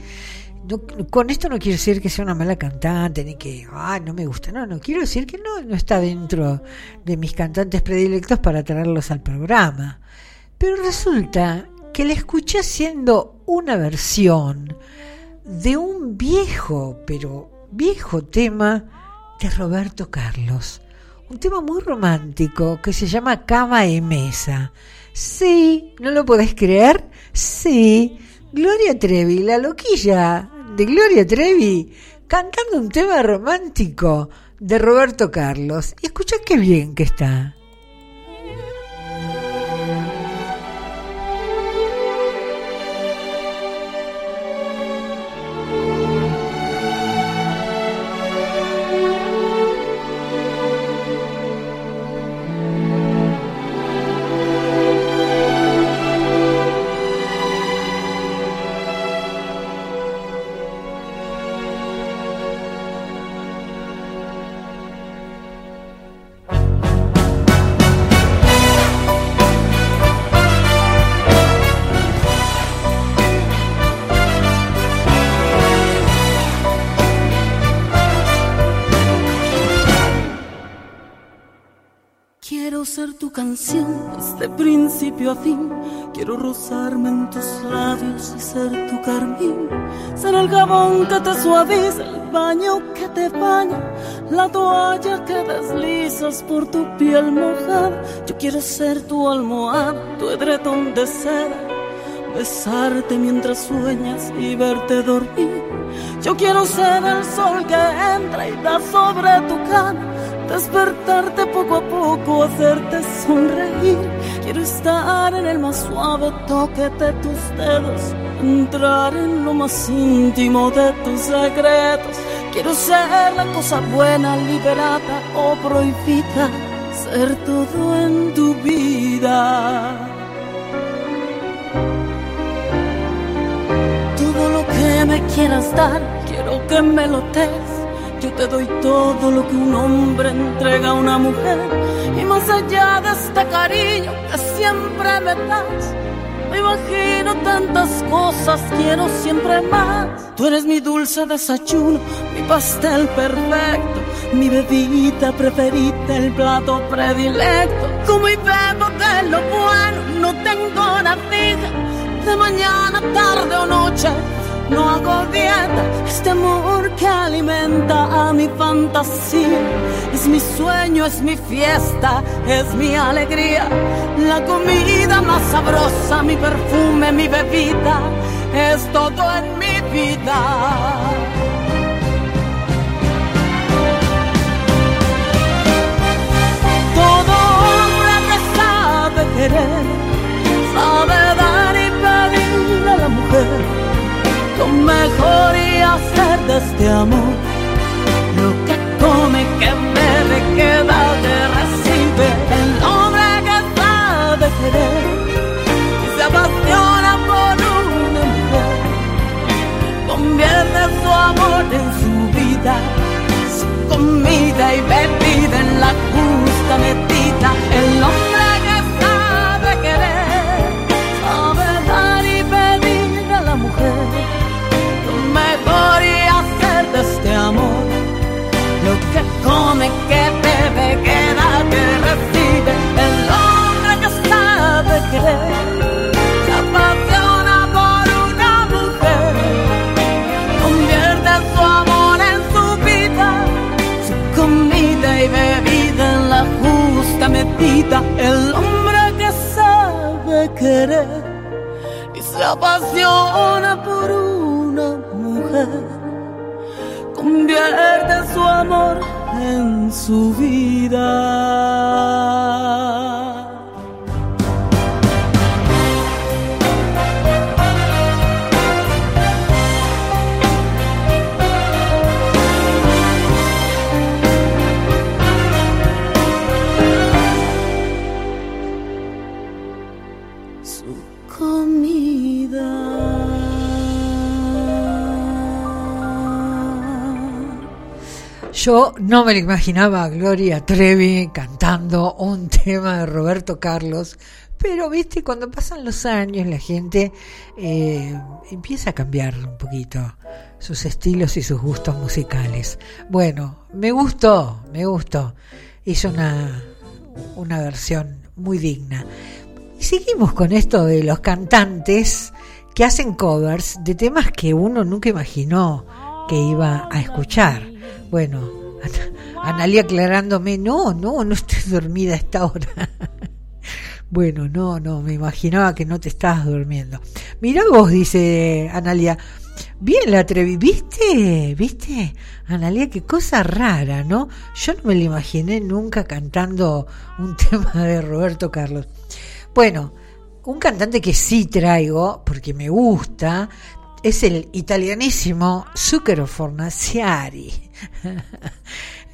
con esto no quiero decir que sea una mala cantante ni que ah, no me gusta, no, no quiero decir que no, no está dentro de mis cantantes predilectos para traerlos al programa. Pero resulta que la escuché haciendo una versión de un viejo, pero viejo tema Roberto Carlos. Un tema muy romántico que se llama Cama y Mesa. Sí, ¿no lo podés creer? Sí, Gloria Trevi, la loquilla de Gloria Trevi, cantando un tema romántico de Roberto Carlos. Escucha qué bien que está. Que te suaviza, el baño que te baña, la toalla que deslizas por tu piel mojada. Yo quiero ser tu almohada, tu edredón de seda. Besarte mientras sueñas y verte dormir. Yo quiero ser el sol que entra y da sobre tu cara despertarte poco a poco, hacerte sonreír. Quiero estar en el más suave toque de tus dedos, entrar en lo más íntimo de tus secretos. Quiero ser la cosa buena, liberada o prohibida, ser todo en tu vida. Todo lo que me quieras dar, quiero que me lo des. Yo te doy todo lo que un hombre entrega a una mujer. Y más allá de este cariño que siempre me das, imagino tantas cosas, quiero siempre más. Tú eres mi dulce desayuno, mi pastel perfecto, mi bebida preferida, el plato predilecto. Como y bebo de lo bueno, no tengo la fija, de mañana, tarde o noche no hago dieta, este amor que alimenta a mi fantasía. Es mi sueño, es mi fiesta, es mi alegría. La comida más sabrosa, mi perfume, mi bebida, es todo en mi vida. Todo hombre que sabe querer, sabe dar y pedir a la mujer lo mejor y hacer de este amor lo que come, que bebe, que da, que recibe. El hombre que sabe querer y se apasiona por una mujer, convierte su amor en su vida, su comida y bebida en la justa medida. El hombre apasiona por una mujer convierte su amor en su vida. Yo no me lo imaginaba a Gloria Trevi cantando un tema de Roberto Carlos, pero viste, cuando pasan los años la gente eh, empieza a cambiar un poquito sus estilos y sus gustos musicales. Bueno, me gustó, me gustó. Hizo una, una versión muy digna. Y seguimos con esto de los cantantes que hacen covers de temas que uno nunca imaginó que iba a escuchar. Bueno, Analia aclarándome, no, no, no estoy dormida a esta hora. Bueno, no, no, me imaginaba que no te estabas durmiendo. Mirá vos, dice Analia. Bien la atreví, ¿viste? ¿Viste? Analia, qué cosa rara, ¿no? Yo no me la imaginé nunca cantando un tema de Roberto Carlos. Bueno, un cantante que sí traigo, porque me gusta, es el italianísimo Zucchero Fornaciari.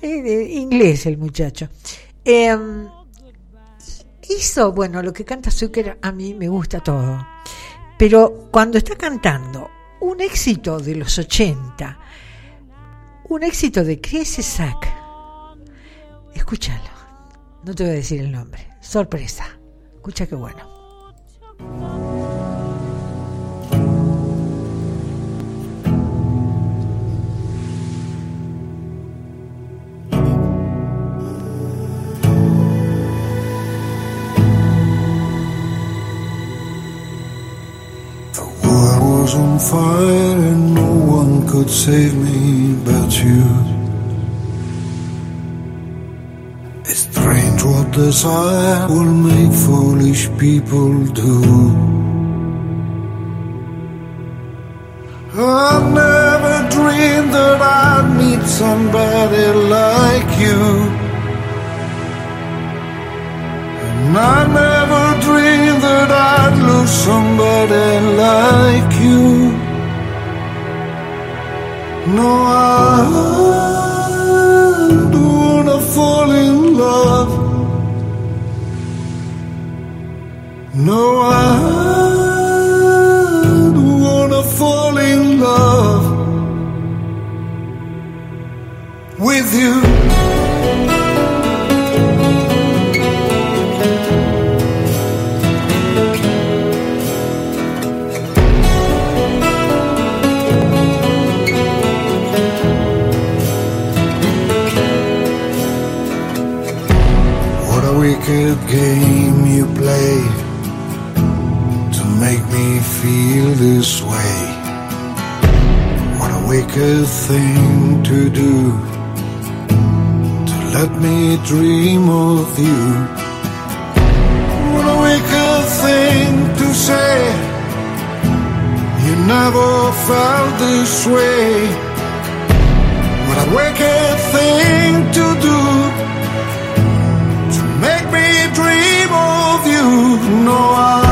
Eh, inglés el muchacho. Em, hizo, bueno, lo que canta Zucker a mí me gusta todo. Pero cuando está cantando un éxito de los 80, un éxito de Chris Isaac, escúchalo. No te voy a decir el nombre. Sorpresa. Escucha qué bueno. Was on fire and no one could save me but you. It's strange what desire will make foolish people do. I never dreamed that I'd meet somebody like you. And I never that I'd lose somebody like you. No, I don't wanna fall in love. No, I don't wanna fall in love with you. Dream of you. What a wicked thing to say. You never felt this way. What a wicked thing to do to make me dream of you. No, I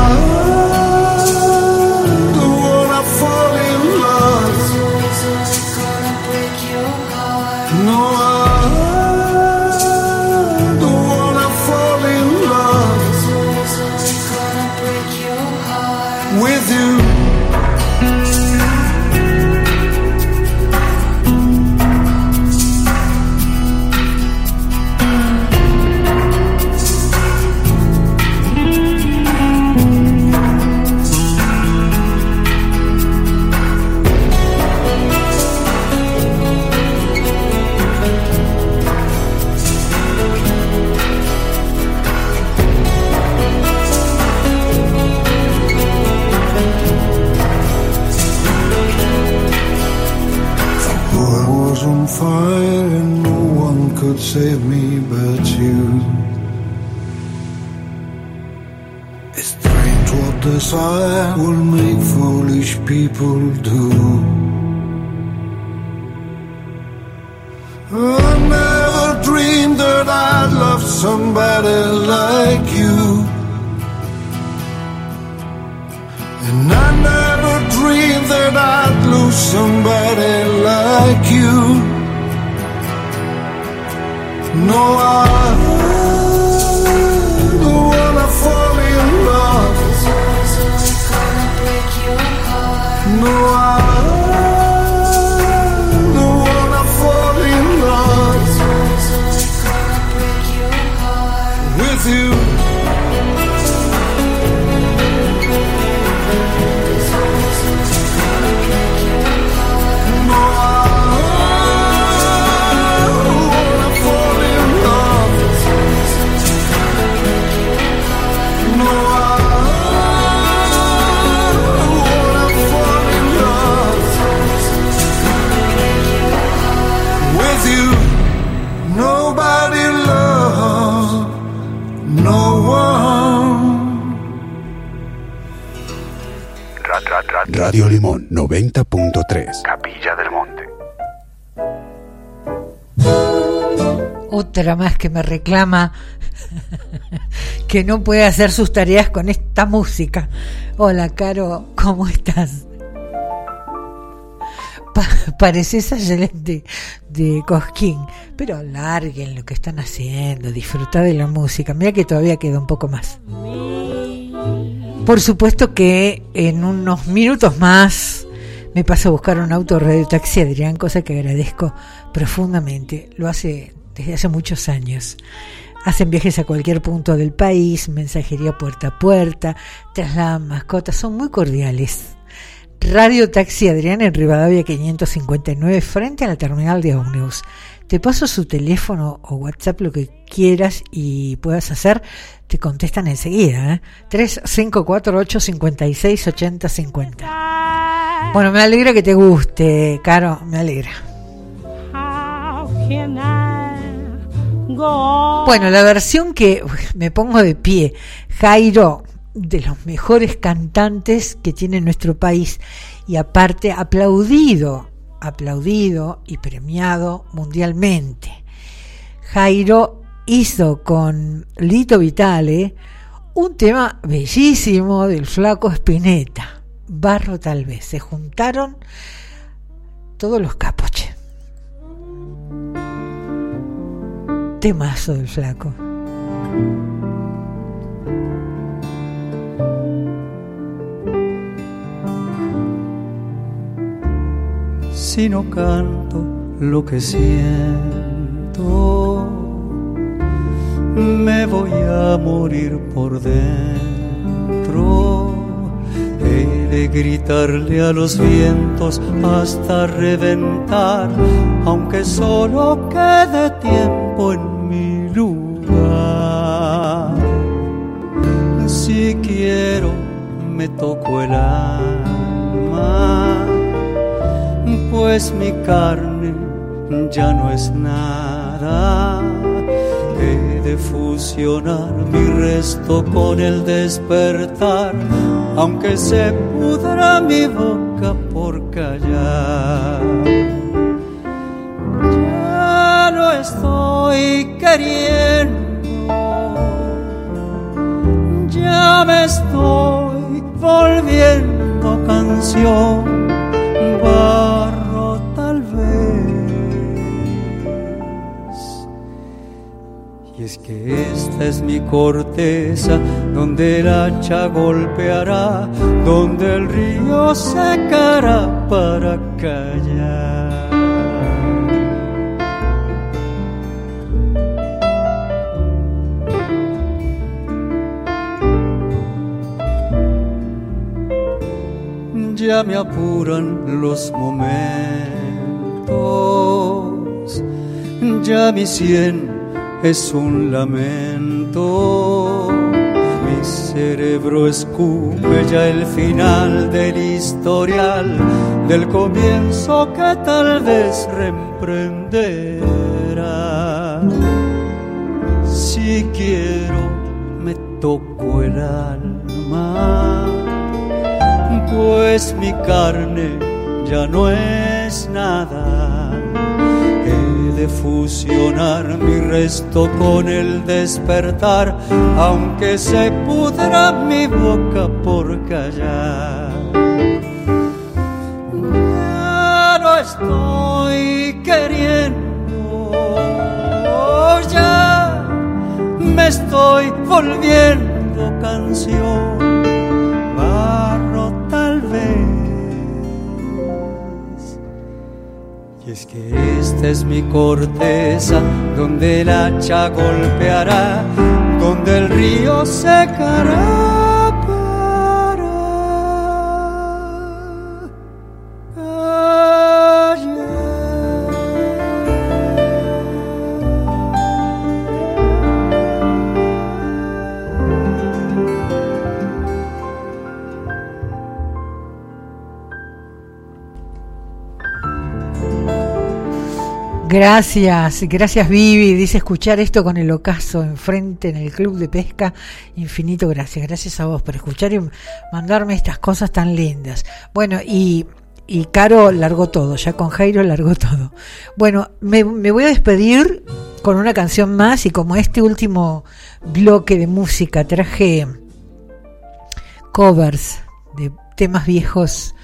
desire will make foolish people do. I never dreamed that I'd love somebody like you. And I never dreamed that I'd lose somebody like you. No, I Radio Limón 90.3. Capilla del Monte. Otra más que me reclama que no puede hacer sus tareas con esta música. Hola, Caro, ¿cómo estás? Pa- pareces ayer de, de Cosquín, pero larguen lo que están haciendo, disfrutar de la música. Mira que todavía queda un poco más. Por supuesto que en unos minutos más me paso a buscar un auto radio taxi Adrián, cosa que agradezco profundamente. Lo hace desde hace muchos años. Hacen viajes a cualquier punto del país, mensajería puerta a puerta, trasladan mascotas, son muy cordiales. Radio Taxi Adrián en Rivadavia 559 frente a la terminal de ómnibus. Te paso su teléfono o WhatsApp, lo que quieras y puedas hacer, te contestan enseguida. ¿eh? 3548 56 80 50. Bueno, me alegra que te guste, Caro, me alegra. Bueno, la versión que me pongo de pie, Jairo, de los mejores cantantes que tiene nuestro país y aparte aplaudido, aplaudido y premiado mundialmente. Jairo hizo con Lito Vitale un tema bellísimo del flaco Spinetta, Barro tal vez. Se juntaron todos los capos, che. Temazo del flaco. Si no canto lo que siento, me voy a morir por dentro. He de gritarle a los vientos hasta reventar, aunque solo quede tiempo en mi lugar. Si quiero, me toco el alma pues mi carne ya no es nada. He de fusionar mi resto con el despertar, aunque se pudra mi boca por callar. Ya no estoy queriendo, ya me estoy volviendo canción es que esta es mi corteza, donde el hacha golpeará, donde el río secará para callar. ya me apuran los momentos, ya mi sien es un lamento, mi cerebro escupe ya el final del historial, del comienzo que tal vez reemprenderá. Si quiero, me toco el alma pues mi carne ya no es nada. Fusionar mi resto con el despertar, aunque se pudra mi boca por callar. Ya no estoy queriendo, ya me estoy volviendo canción Es que esta es mi corteza, donde el hacha golpeará, donde el río secará Gracias, gracias Vivi. Dice escuchar esto con el ocaso enfrente en el club de pesca. Infinito gracias. Gracias a vos por escuchar y mandarme estas cosas tan lindas. Bueno, y, y Caro largó todo, ya con Jairo largó todo. Bueno, me, me voy a despedir con una canción más y como este último bloque de música traje covers de temas viejos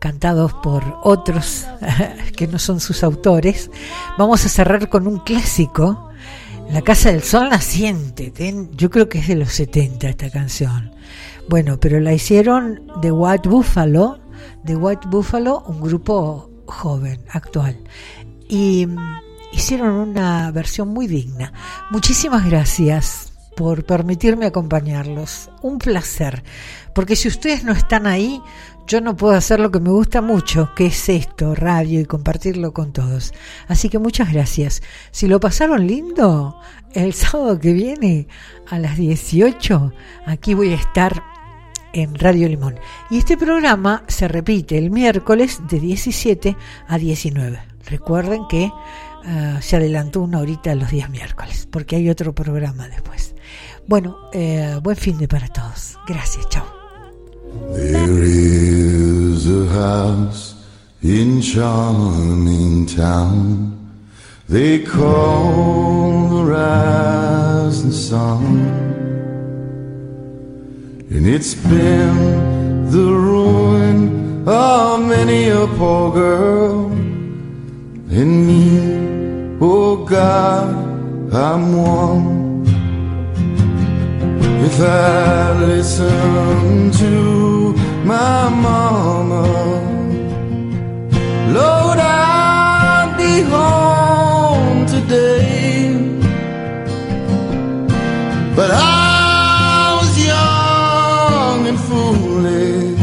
cantados por otros que no son sus autores. Vamos a cerrar con un clásico, La Casa del Sol Naciente. Ten- Yo creo que es de los 70 esta canción. Bueno, pero la hicieron The White Buffalo, The White Buffalo, un grupo joven, actual. Y mm, hicieron una versión muy digna. Muchísimas gracias por permitirme acompañarlos. Un placer. Porque si ustedes no están ahí, yo no puedo hacer lo que me gusta mucho, que es esto, radio y compartirlo con todos. Así que muchas gracias. Si lo pasaron lindo, el sábado que viene a las 18, aquí voy a estar en Radio Limón. Y este programa se repite el miércoles de 17 a 19. Recuerden que eh, se adelantó una horita los días miércoles, porque hay otro programa después. Bueno, eh, buen fin de para todos. Gracias, chao. There is a house in charming town they call the rising sun, and it's been the ruin of many a poor girl and me. Oh God, I'm one. If I listen to my mama, Lord, I'll be home today. But I was young and foolish.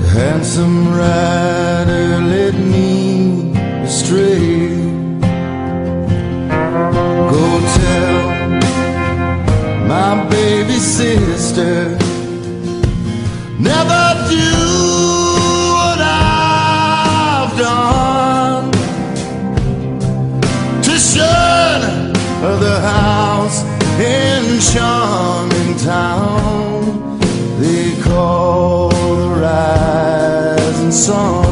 The handsome rider led me astray. My baby sister never do what I've done to shun the house in charming town they call the rising sun.